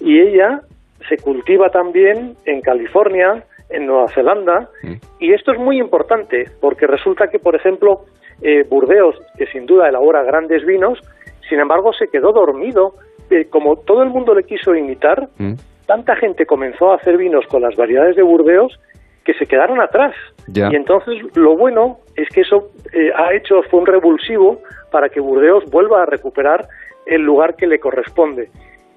Y ella se cultiva también en California, en Nueva Zelanda, y esto es muy importante, porque resulta que, por ejemplo, eh, Burdeos, que sin duda elabora grandes vinos, sin embargo se quedó dormido. Eh, como todo el mundo le quiso imitar, tanta gente comenzó a hacer vinos con las variedades de Burdeos que se quedaron atrás. Y entonces lo bueno es que eso eh, ha hecho, fue un revulsivo para que Burdeos vuelva a recuperar el lugar que le corresponde.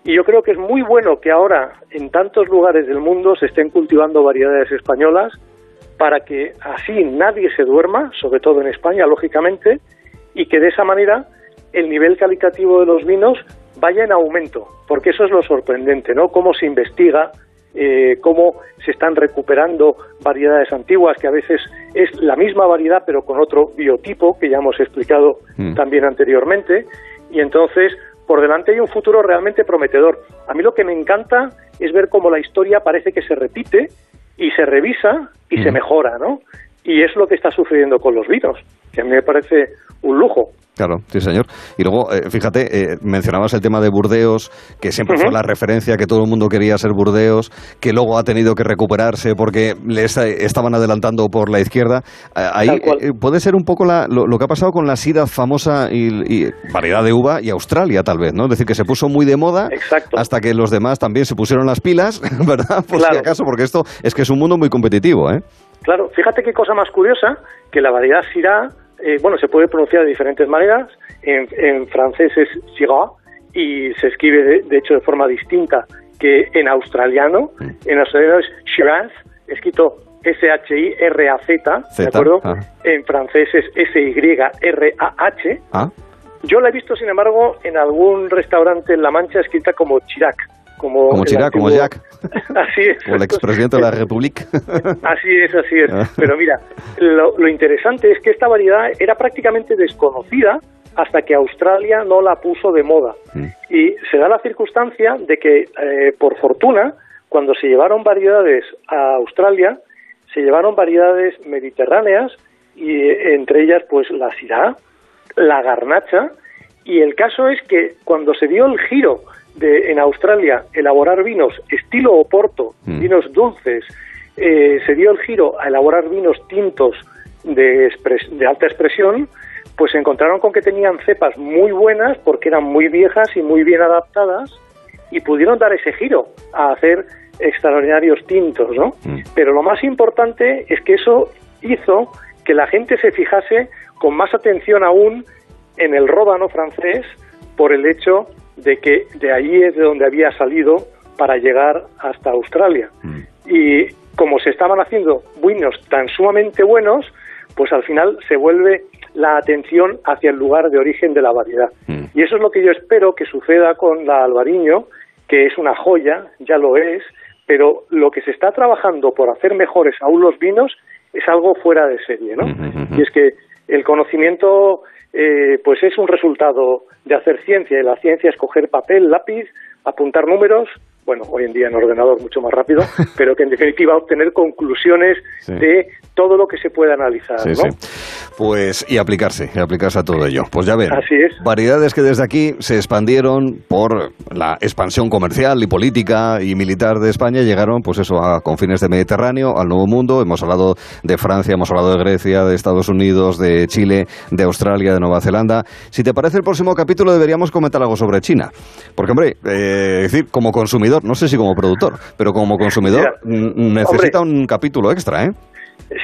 Y yo creo que es muy bueno que ahora en tantos lugares del mundo se estén cultivando variedades españolas para que así nadie se duerma, sobre todo en España, lógicamente, y que de esa manera el nivel calitativo de los vinos vaya en aumento, porque eso es lo sorprendente, ¿no? Cómo se investiga, eh, cómo se están recuperando variedades antiguas, que a veces es la misma variedad pero con otro biotipo, que ya hemos explicado Mm. también anteriormente, y entonces por delante hay un futuro realmente prometedor. A mí lo que me encanta es ver cómo la historia parece que se repite y se revisa y se mejora, ¿no? Y es lo que está sucediendo con los vinos, que a mí me parece un lujo. Claro, sí, señor. Y luego, eh, fíjate, eh, mencionabas el tema de Burdeos, que siempre fue la referencia, que todo el mundo quería ser Burdeos, que luego ha tenido que recuperarse porque les eh, estaban adelantando por la izquierda. Eh, ahí puede ser un poco la- lo, lo que ha pasado con la sida famosa y, y variedad de uva y Australia, tal vez, ¿no? Es decir, que se puso muy de moda hasta que los demás también se pusieron las pilas, *laughs* ¿verdad? Por si acaso, porque esto es que es un mundo muy competitivo, ¿eh? Claro, fíjate qué cosa más curiosa, que la variedad Syrah, eh, bueno, se puede pronunciar de diferentes maneras, en, en francés es Syrah y se escribe de, de hecho de forma distinta que en australiano, en australiano es Shiraz, escrito S-H-I-R-A-Z, ¿de acuerdo? ah. En francés es S-Y-R-A-H. Ah, Yo la he visto, sin embargo, en algún restaurante en La Mancha escrita como Chirac. Como, como como Jack, *laughs* Así es. como el expresidente de la República. *laughs* Así es, así es. Ah. Pero mira, lo, lo interesante es que esta variedad era prácticamente desconocida hasta que Australia no la puso de moda. Y se da la circunstancia de que, eh, por fortuna, cuando se llevaron variedades a Australia, se llevaron variedades mediterráneas y eh, entre ellas pues la sirá, la garnacha y el caso es que cuando se dio el giro de en Australia elaborar vinos estilo Oporto, vinos dulces, eh, se dio el giro a elaborar vinos tintos de, expres- de alta expresión, pues se encontraron con que tenían cepas muy buenas porque eran muy viejas y muy bien adaptadas y pudieron dar ese giro a hacer extraordinarios tintos, ¿no? Pero lo más importante es que eso hizo que la gente se fijase con más atención aún en el ródano francés por el hecho de que de allí es de donde había salido para llegar hasta Australia. Y como se estaban haciendo vinos tan sumamente buenos, pues al final se vuelve la atención hacia el lugar de origen de la variedad. Y eso es lo que yo espero que suceda con la albariño, que es una joya, ya lo es, pero lo que se está trabajando por hacer mejores aún los vinos es algo fuera de serie, ¿no? Y es que el conocimiento eh, pues es un resultado de hacer ciencia y la ciencia es coger papel, lápiz, apuntar números, bueno, hoy en día en ordenador mucho más rápido, *laughs* pero que en definitiva obtener conclusiones Sí. de todo lo que se puede analizar, Sí, ¿no? sí. Pues y aplicarse, y aplicarse a todo ello. Pues ya ven, Así es. variedades que desde aquí se expandieron por la expansión comercial y política y militar de España, llegaron pues eso a confines del Mediterráneo, al Nuevo Mundo. Hemos hablado de Francia, hemos hablado de Grecia, de Estados Unidos, de Chile, de Australia, de Nueva Zelanda. Si te parece el próximo capítulo deberíamos comentar algo sobre China, porque hombre, eh, es decir, como consumidor, no sé si como productor, pero como consumidor necesita un capítulo extra, ¿eh?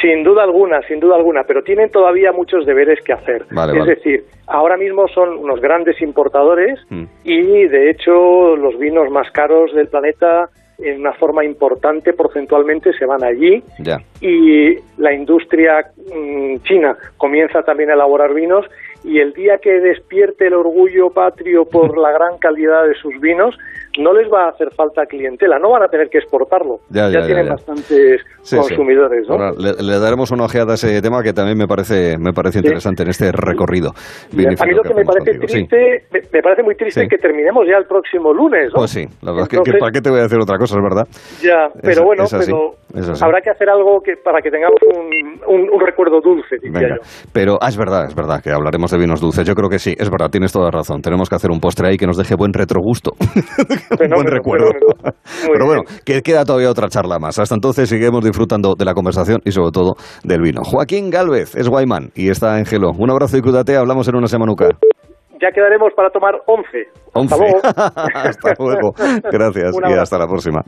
Sin duda alguna, sin duda alguna, pero tienen todavía muchos deberes que hacer. Vale, es vale. decir, ahora mismo son unos grandes importadores Mm. y de hecho los vinos más caros del planeta en una forma importante porcentualmente se van allí Ya. y la industria mm, china comienza también a elaborar vinos y el día que despierte el orgullo patrio por la gran calidad de sus vinos no les va a hacer falta clientela, no van a tener que exportarlo, Ya, ya, ya, tienen ya. bastantes Sí, sí. consumidores, ¿no? Ahora, le, le daremos una ojeada a ese tema que también me parece, me parece interesante en este recorrido. a mí lo que me parece contigo. Triste, me, me parece muy triste que terminemos ya el próximo lunes, ¿no? Pues sí, la verdad es que, ¿para qué te voy a decir otra cosa, es verdad? Ya, pero Es- bueno, es así, pero habrá que hacer algo que para que tengamos un, un- un recuerdo dulce, Venga, pero ah, es verdad, es verdad que hablaremos de vinos dulces. Yo creo que sí, es verdad, tienes toda razón. Tenemos que hacer un postre ahí que nos deje buen retrogusto, *laughs* *laughs* un buen recuerdo. *laughs* Pero bueno, que queda todavía otra charla más. Hasta entonces seguimos disfrutando de la conversación y sobre todo del vino. Joaquín Galvez es Guayman y está en Gelo. Un abrazo y cuídate, hablamos en una semanuca. Ya quedaremos para tomar 11. Once. Hasta luego. *laughs* hasta luego. Gracias y hasta la próxima.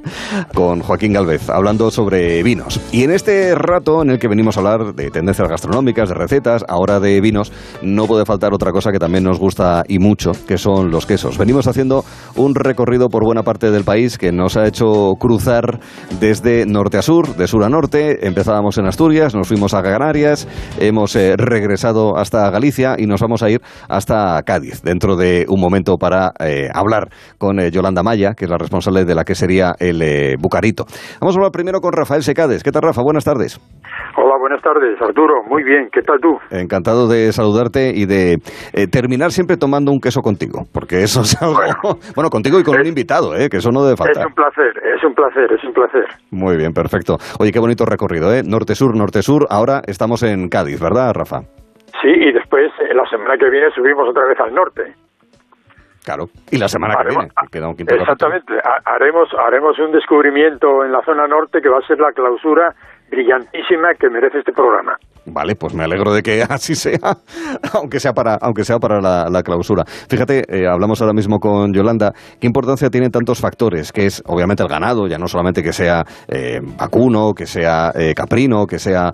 Con Joaquín Galvez, hablando sobre vinos. Y en este rato en el que venimos a hablar de tendencias gastronómicas, de recetas, ahora de vinos, no puede faltar otra cosa que también nos gusta y mucho, que son los quesos. Venimos haciendo un recorrido por buena parte del país que nos ha hecho cruzar desde norte a sur, de sur a norte. Empezábamos en Asturias, nos fuimos a Canarias, hemos eh, regresado hasta Galicia y nos vamos a ir hasta Cádiz dentro de un momento para eh, hablar con eh, Yolanda Maya, que es la responsable de la que sería el eh, Bucarito. Vamos a hablar primero con Rafael Secades. ¿Qué tal, Rafa? Buenas tardes. Hola, buenas tardes, Arturo. Muy bien, ¿qué tal tú? Encantado de saludarte y de eh, terminar siempre tomando un queso contigo, porque eso es algo... Bueno, *laughs* contigo y con un invitado, ¿eh? que eso no debe Es faltar. un placer, es un placer, es un placer. Muy bien, perfecto. Oye, qué bonito recorrido, ¿eh? Norte-sur, norte-sur. Ahora estamos en Cádiz, ¿verdad, Rafa? Sí, y después, la semana que viene, subimos otra vez al norte. Claro. Y la semana que Haremos- viene, que queda un quinto. Exactamente, ha- haremos, haremos un descubrimiento en la zona norte que va a ser la clausura brillantísima que merece este programa. Vale, pues me alegro de que *laughs* así sea, aunque sea para, aunque sea para la, clausura. Fíjate, eh, hablamos ahora mismo con Yolanda, ¿qué importancia tienen tantos factores? Que es, obviamente, el ganado, ya no solamente que sea eh, vacuno, que sea eh, caprino, que sea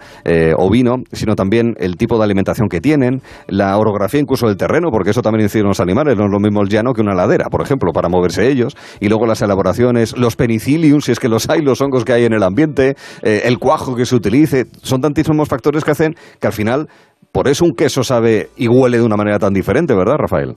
ovino, sino también el tipo de alimentación que tienen, la orografía incluso del terreno, porque eso también incide en los animales, no es lo mismo el llano que una ladera, por ejemplo, para moverse ellos, y luego las elaboraciones, los penicillium, si es que los hay, los hongos que hay en el ambiente, el cuajo que se utilice, son tantísimos factores que que al final, por eso un queso sabe y huele de una manera tan diferente, ¿verdad, Rafael?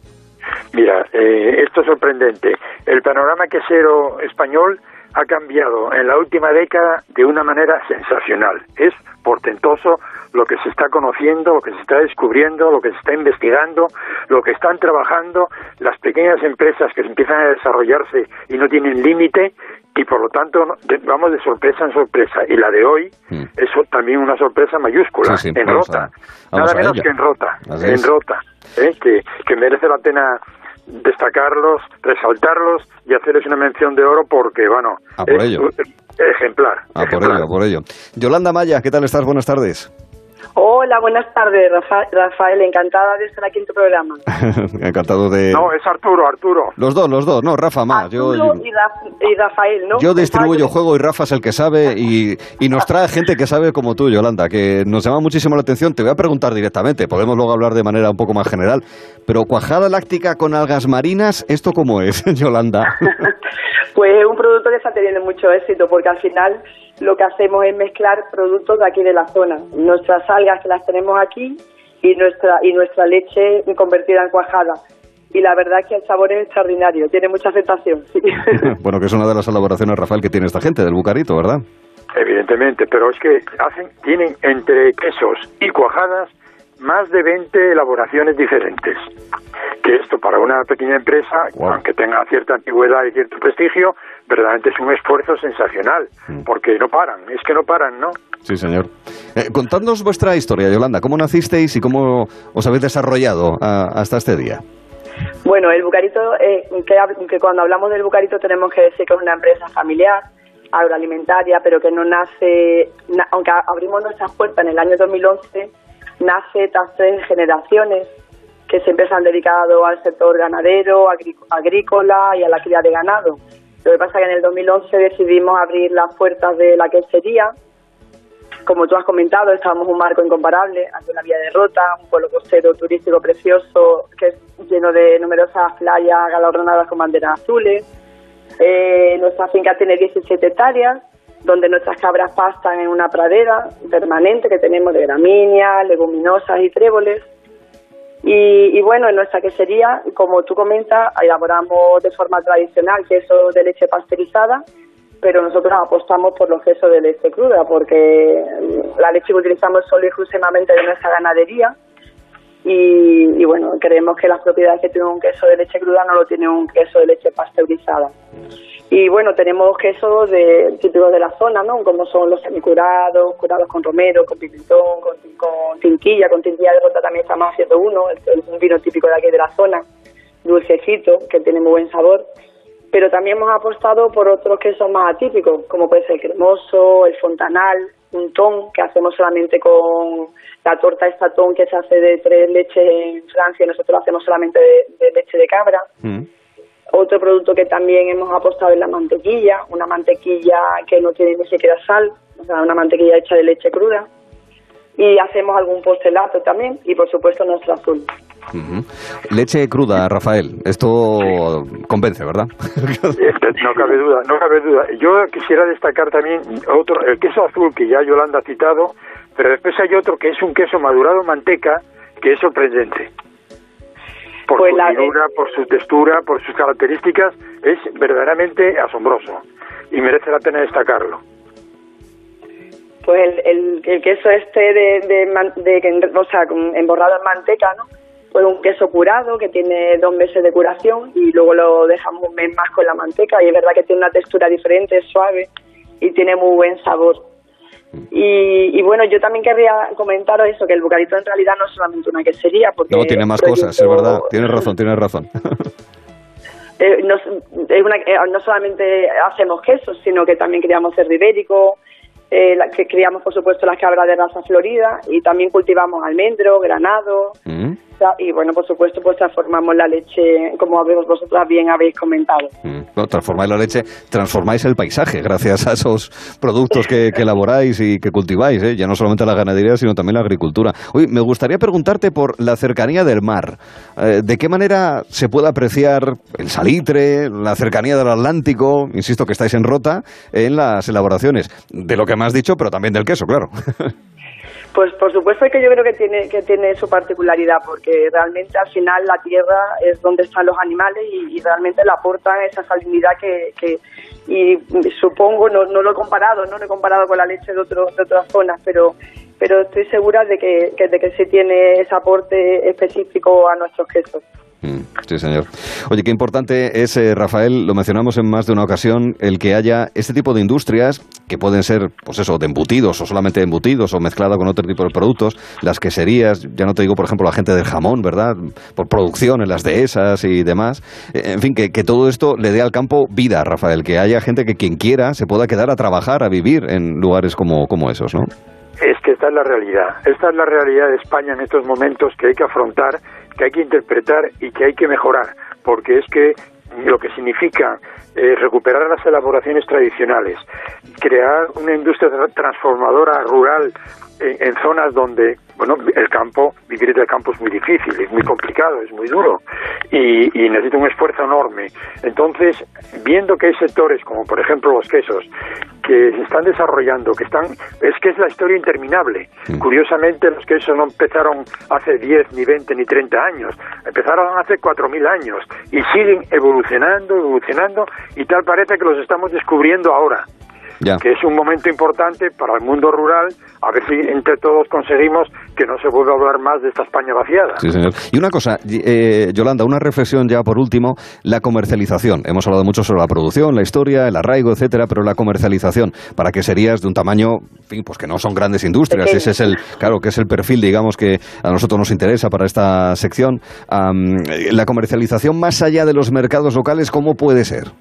Mira, eh, esto es sorprendente. El panorama quesero español ha cambiado en la última década de una manera sensacional. Es portentoso lo que se está conociendo, lo que se está descubriendo, lo que se está investigando, lo que están trabajando las pequeñas empresas que empiezan a desarrollarse y no tienen límite y por lo tanto vamos de sorpresa en sorpresa. Y la de hoy hmm. es también una sorpresa mayúscula en rota. nada menos que en rota en rota ¿eh? que, que merece la pena destacarlos resaltarlos y hacerles una mención de oro porque bueno por ello. ejemplar por ello por ello. Yolanda Maya qué tal estás buenas tardes Hola, buenas tardes, Rafael. Encantada de estar aquí en tu programa. *laughs* Encantado de. No, es Arturo, Arturo. Los dos, los dos. No, Rafa más. Arturo yo, y, Rafael, ¿no? Yo distribuyo juego y Rafa es el que sabe y, y, nos trae gente que sabe como tú, Yolanda, que nos llama muchísimo la atención. Te voy a preguntar directamente. Podemos luego hablar de manera un poco más general. Pero cuajada láctica con algas marinas, ¿esto cómo es, *laughs* Yolanda? *laughs* pues es un producto que está teniendo mucho éxito porque al final lo que hacemos es mezclar productos de aquí de la zona. Nuestras algas las tenemos aquí y nuestra, y nuestra leche convertida en cuajada. Y la verdad es que el sabor es extraordinario, tiene mucha aceptación. *laughs* *laughs* bueno, que es una de las elaboraciones, Rafael, que tiene esta gente del bucarito, ¿verdad? Evidentemente, pero es que hacen, tienen entre quesos y cuajadas más de 20 elaboraciones diferentes. Que esto para una pequeña empresa, aunque tenga cierta antigüedad y cierto prestigio, verdaderamente es un esfuerzo sensacional, mm. porque no paran, es que no paran, ¿no? Sí, señor. Eh, contadnos vuestra historia, Yolanda, ¿cómo nacisteis y cómo os habéis desarrollado ah, hasta este día? Bueno, el Bucarito, eh, que, cuando hablamos del Bucarito tenemos que decir que es una empresa familiar, agroalimentaria, pero que no nace, aunque abrimos nuestras puertas en el año 2011, nace estas tres generaciones que siempre se han dedicado al sector ganadero, agrícola y a la cría de ganado. Lo que pasa es que en el 2011 decidimos abrir las puertas de la quesería. Como tú has comentado, estábamos en un marco incomparable, ante una vía de rota, un pueblo costero turístico precioso, que es lleno de numerosas playas galardonadas con banderas azules. Eh, nuestra finca tiene 17 hectáreas, donde nuestras cabras pastan en una pradera permanente que tenemos de gramíneas, leguminosas y tréboles. Y, bueno, en nuestra quesería, como tú comentas, elaboramos de forma tradicional queso de leche pasteurizada, pero nosotros apostamos por los quesos de leche cruda, porque la leche que utilizamos solo y exclusivamente de nuestra ganadería. Y, bueno, creemos que las propiedades que tiene un queso de leche cruda no lo tiene un queso de leche pasteurizada. Y bueno, tenemos quesos de, típicos de la zona, ¿no? Como son los semicurados, curados con romero, con pimentón, con, con tinquilla, con tinquilla de rota también estamos haciendo uno, un vino típico de aquí de la zona, dulcecito, que tiene muy buen sabor. Pero también hemos apostado por otros quesos más atípicos, como puede ser el cremoso, el fontanal, un ton, que hacemos solamente con la torta estatón que se hace de tres leches en Francia, nosotros lo hacemos solamente de, leche de cabra. Mm. Otro producto que también hemos apostado es la mantequilla, una mantequilla que no tiene ni siquiera sal, o sea, una mantequilla hecha de leche cruda. Y hacemos algún postelato también y por supuesto nuestro azul. Leche cruda, Rafael. Esto convence, ¿verdad? *laughs* no cabe duda, no cabe duda. Yo quisiera destacar también otro, el queso azul que ya Yolanda ha citado, pero después hay otro que es un queso madurado en manteca que es sorprendente por pues su figura, por su textura, por sus características, es verdaderamente asombroso y merece la pena destacarlo. Pues el, el, queso este de, de, o sea, emborrado en manteca, ¿no? Pues un queso curado que tiene dos meses de curación y luego lo dejamos un mes más con la manteca y es verdad que tiene una textura diferente, es suave y tiene muy buen sabor. Y, bueno, yo también querría comentaros eso, que el bucarito en realidad no es solamente una quesería. Porque no, tiene más cosas, es verdad. Tienes razón, tienes razón. *laughs* Eh, no, eh, no solamente hacemos quesos, sino que también queríamos cerdo ibérico, eh, la- que criamos, por supuesto, las cabras de raza florida y también cultivamos almendro, granado. Mm, Y bueno, por supuesto, pues transformamos la leche, como vosotras bien habéis comentado. mm. No, transformáis la leche, transformáis el paisaje gracias a esos productos que, que elaboráis y que cultiváis, ¿eh? ya no solamente la ganadería, sino también la agricultura. Oye, me gustaría preguntarte por la cercanía del mar. Eh, ¿De qué manera se puede apreciar el salitre, la cercanía del Atlántico, insisto que estáis en rota, en las elaboraciones? De lo que me has dicho, pero también del queso, claro. *laughs* Pues por supuesto que yo creo que tiene que tiene su particularidad porque realmente al final la tierra es donde están los animales y, realmente le aportan esa salinidad que, que y supongo no, no lo he comparado no lo he comparado con la leche de otro, de otras zonas pero pero estoy segura de que, que- de que sí tiene ese aporte específico a nuestros quesos Mm, Sí, señor. Oye, qué importante es, eh, Rafael, lo mencionamos en más de una ocasión, el que haya este tipo de industrias que pueden ser, pues eso, de embutidos o solamente de embutidos o mezclada con otro tipo de productos, las queserías, ya no te digo, por ejemplo, la gente del jamón, ¿verdad? Por producción en las dehesas y demás. Eh, En fin, que, que todo esto le dé al campo vida, Rafael, que haya gente que quien quiera se pueda quedar a trabajar, a vivir en lugares como, como esos, ¿no? Esta es la realidad. Esta es la realidad de España en estos momentos que hay que afrontar, que hay que interpretar y que hay que mejorar, porque es que lo que significa eh, recuperar las elaboraciones tradicionales, crear una industria tra- transformadora rural en, en zonas donde, bueno, el campo, vivir del campo es muy difícil, es muy complicado, es muy duro y, y necesita un esfuerzo enorme. Entonces, viendo que hay sectores como por ejemplo los quesos, que se están desarrollando, que están, es que es la historia interminable. Curiosamente, los quesos no empezaron hace 10, ni 20, ni 30 años, empezaron hace 4.000 años y siguen evolucionando, evolucionando y tal parece que los estamos descubriendo ahora. Ya. que es un momento importante para el mundo rural, a ver si entre todos conseguimos que no se vuelva a hablar más de esta España vaciada. Sí, señor. Y una cosa, eh, Yolanda, una reflexión ya por último, la comercialización. Hemos hablado mucho sobre la producción, la historia, el arraigo, etcétera, pero la comercialización, para que serías de un tamaño, en fin, pues que no son grandes industrias. Pequeño. Ese es el, claro, que es el perfil, digamos, que a nosotros nos interesa para esta sección. Eh, la comercialización más allá de los mercados locales, ¿cómo puede ser?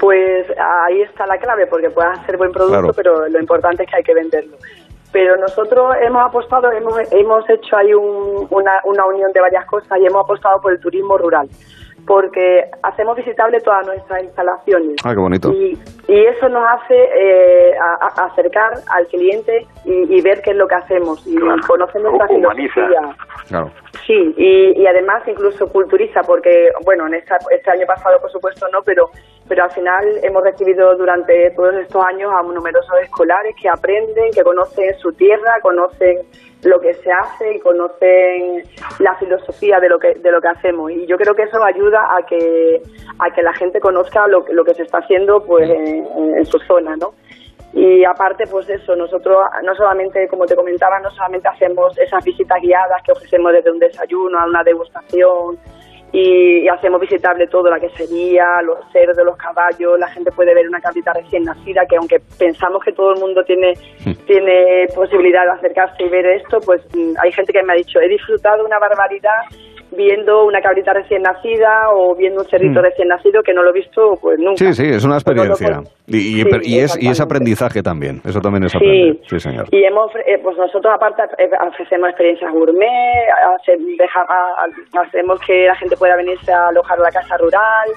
Pues ahí está la clave, porque puedes hacer buen producto, Claro. pero lo importante es que hay que venderlo. Pero nosotros hemos apostado, hemos, hemos hecho ahí un- una, una unión de varias cosas y hemos apostado por el turismo rural, porque hacemos visitable todas nuestras instalaciones. Ah, qué bonito. Y, y eso nos hace eh, a- a- acercar al cliente y, y ver qué es lo que hacemos y conocer nuestra filosofía. Claro. Sí, y, y además incluso culturiza, porque, bueno, en esta, este año pasado, por supuesto, no, pero, pero al final hemos recibido durante todos estos años a numerosos escolares que aprenden, que conocen su tierra, conocen lo que se hace y conocen la filosofía de lo que de lo que hacemos. Y yo creo que eso ayuda a que a que la gente conozca lo, lo que se está haciendo pues en su zona no y aparte, pues eso, nosotros no solamente, como te comentaba, no solamente hacemos esas visitas guiadas que ofrecemos desde un desayuno a una degustación y, y hacemos visitable todo, la quesería, los cerdos, los caballos, la gente puede ver una cabrita recién nacida, que aunque pensamos que todo el mundo tiene, tiene posibilidad de acercarse y ver esto, pues mm, hay gente que me ha dicho, he disfrutado una barbaridad viendo una cabrita recién nacida o viendo un cerrito Mm. recién nacido que no lo he visto pues nunca. Sí, sí, es una Pues no experiencia. Y, y- Sí, pero- y es, y es aprendizaje también. Eso también es Sí. aprender. Sí, señor. Y hemos, eh, pues nosotros aparte eh, ofrecemos experiencias gourmet, hace- deja- hacemos que la gente pueda venirse a alojar a la casa rural,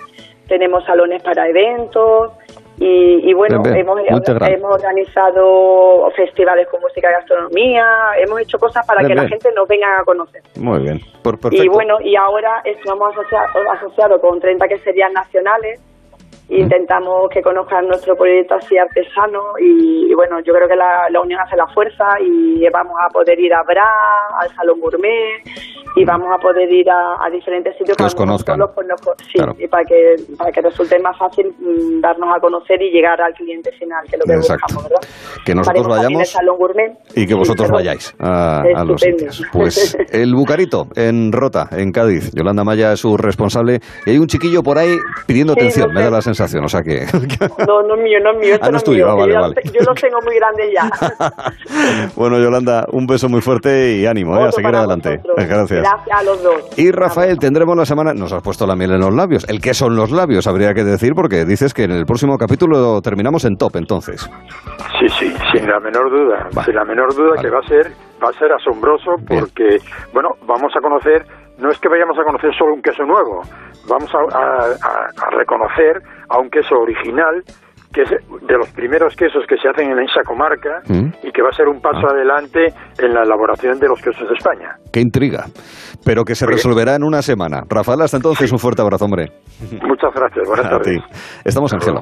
tenemos salones para eventos y, y bueno, hemos, hemos organizado festivales con música y gastronomía, hemos hecho cosas para que la gente nos venga a conocer. Muy bien. Por, Y perfecto. bueno, y ahora estamos asociados asociado con 30 queserías nacionales. Intentamos que conozcan nuestro proyecto así artesano y, y bueno, yo creo que la, la unión hace la fuerza y vamos a poder ir a Bra, al Salón Gourmet y vamos a poder ir a, a diferentes sitios Que os a lo mejor conozcan. pues, sí, Claro. y para que, para que resulte más fácil mm, darnos a conocer y llegar al cliente final, que es lo que Exacto. buscamos, ¿verdad? Que nosotros vayamos Salón Gourmet. y que vosotros vayáis a, a los sitios. Pues el Bucarito, en Rota, en Cádiz. Yolanda Maya es su responsable. Y hay un chiquillo por ahí pidiendo Sí, atención, no me da la sensación, o sea que... No, no es mío, no es mío. esto Ah, no no es es mío, tuyo, ah, vale, yo, vale. yo los tengo muy grandes ya. *laughs* bueno, Yolanda, un beso muy fuerte y ánimo, ¿eh? a seguir adelante. vosotros. Gracias. Gracias a los dos. Y Rafael, tendremos la semana, nos has puesto la miel en los labios. ¿El qué son los labios? Habría que decir, porque dices que en el próximo capítulo terminamos en top, entonces. Sí, sí, sin la menor duda, sin la menor duda que va a ser va a ser asombroso porque bueno vamos a conocer no es que vayamos a conocer solo un queso nuevo, vamos a, reconocer a un queso original que es de los primeros quesos que se hacen en esa comarca mm. y que va a ser un paso ah. adelante en la elaboración de los quesos de España. Qué intriga, pero que se resolverá en una semana. Rafael, hasta entonces un fuerte abrazo, hombre. Muchas gracias, buenas a tardes. Ti. Estamos, Ángela.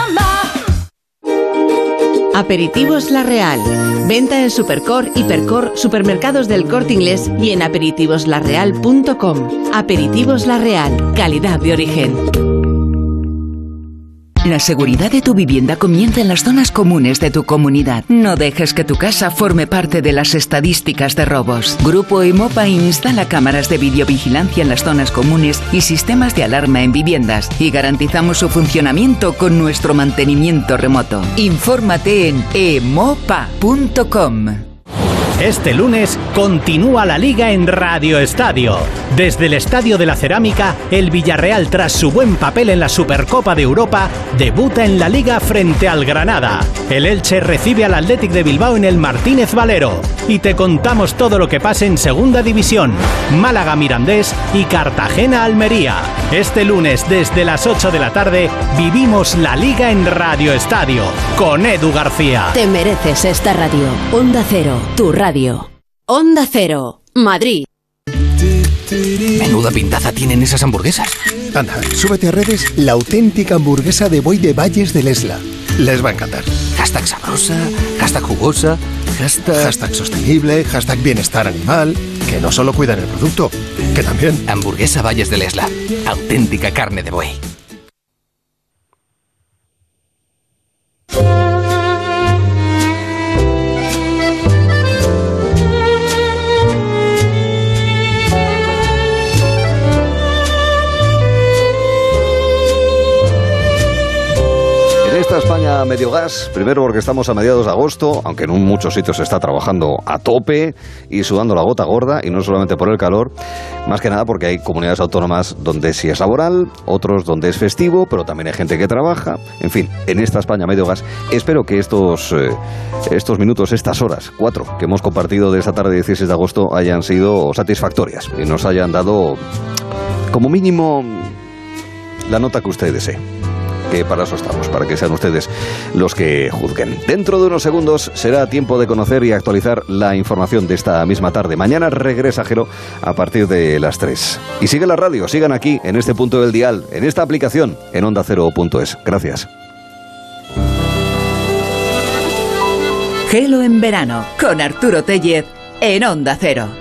Aperitivos La Real. Venta en Supercor, Hipercor, supermercados del Corte Inglés y en aperitivoslarreal.com. Aperitivos La Real. Calidad de origen. La seguridad de tu vivienda comienza en las zonas comunes de tu comunidad. No dejes que tu casa forme parte de las estadísticas de robos. Grupo Emopa instala cámaras de videovigilancia en las zonas comunes y sistemas de alarma en viviendas y garantizamos su funcionamiento con nuestro mantenimiento remoto. Infórmate en emopa.com. Este lunes continúa la liga en Radio Estadio. Desde el Estadio de la Cerámica, el Villarreal, tras su buen papel en la Supercopa de Europa, debuta en la liga frente al Granada. El Elche recibe al Athletic de Bilbao en el Martínez Valero. Y te contamos todo lo que pasa en Segunda División, Málaga Mirandés y Cartagena Almería. Este lunes, desde las 8 de la tarde, vivimos la liga en Radio Estadio con Edu García. Te mereces esta radio. Onda Cero, tu radio. Onda Cero, Madrid. Menuda pintaza tienen esas hamburguesas. Anda, súbete a redes la auténtica hamburguesa de Boy de Valles del Esla. Les va a encantar. Hashtag sabrosa, hashtag jugosa, hashtag... Hashtag sostenible, hashtag bienestar animal, que no solo cuidan el producto, que también... Hamburguesa Valles del Esla. Auténtica carne de buey. España medio gas, primero porque estamos a mediados de agosto, aunque en muchos sitios se está trabajando a tope y sudando la gota gorda, y no solamente por el calor, más que nada porque hay comunidades autónomas donde sí es laboral, otros donde es festivo, pero también hay gente que trabaja. En fin, en esta España medio gas, espero que estos, eh, estos minutos, estas horas, cuatro, que hemos compartido de esta tarde 16 de agosto, hayan sido satisfactorias y nos hayan dado, como mínimo, la nota que usted desee que para eso estamos, para que sean ustedes los que juzguen. Dentro de unos segundos será tiempo de conocer y actualizar la información de esta misma tarde. Mañana regresa Jero a partir de las 3. Y sigue la radio, sigan aquí, en este punto del dial, en esta aplicación, en ondacero.es. Gracias. Gelo en verano con Arturo Tellez en Onda Cero.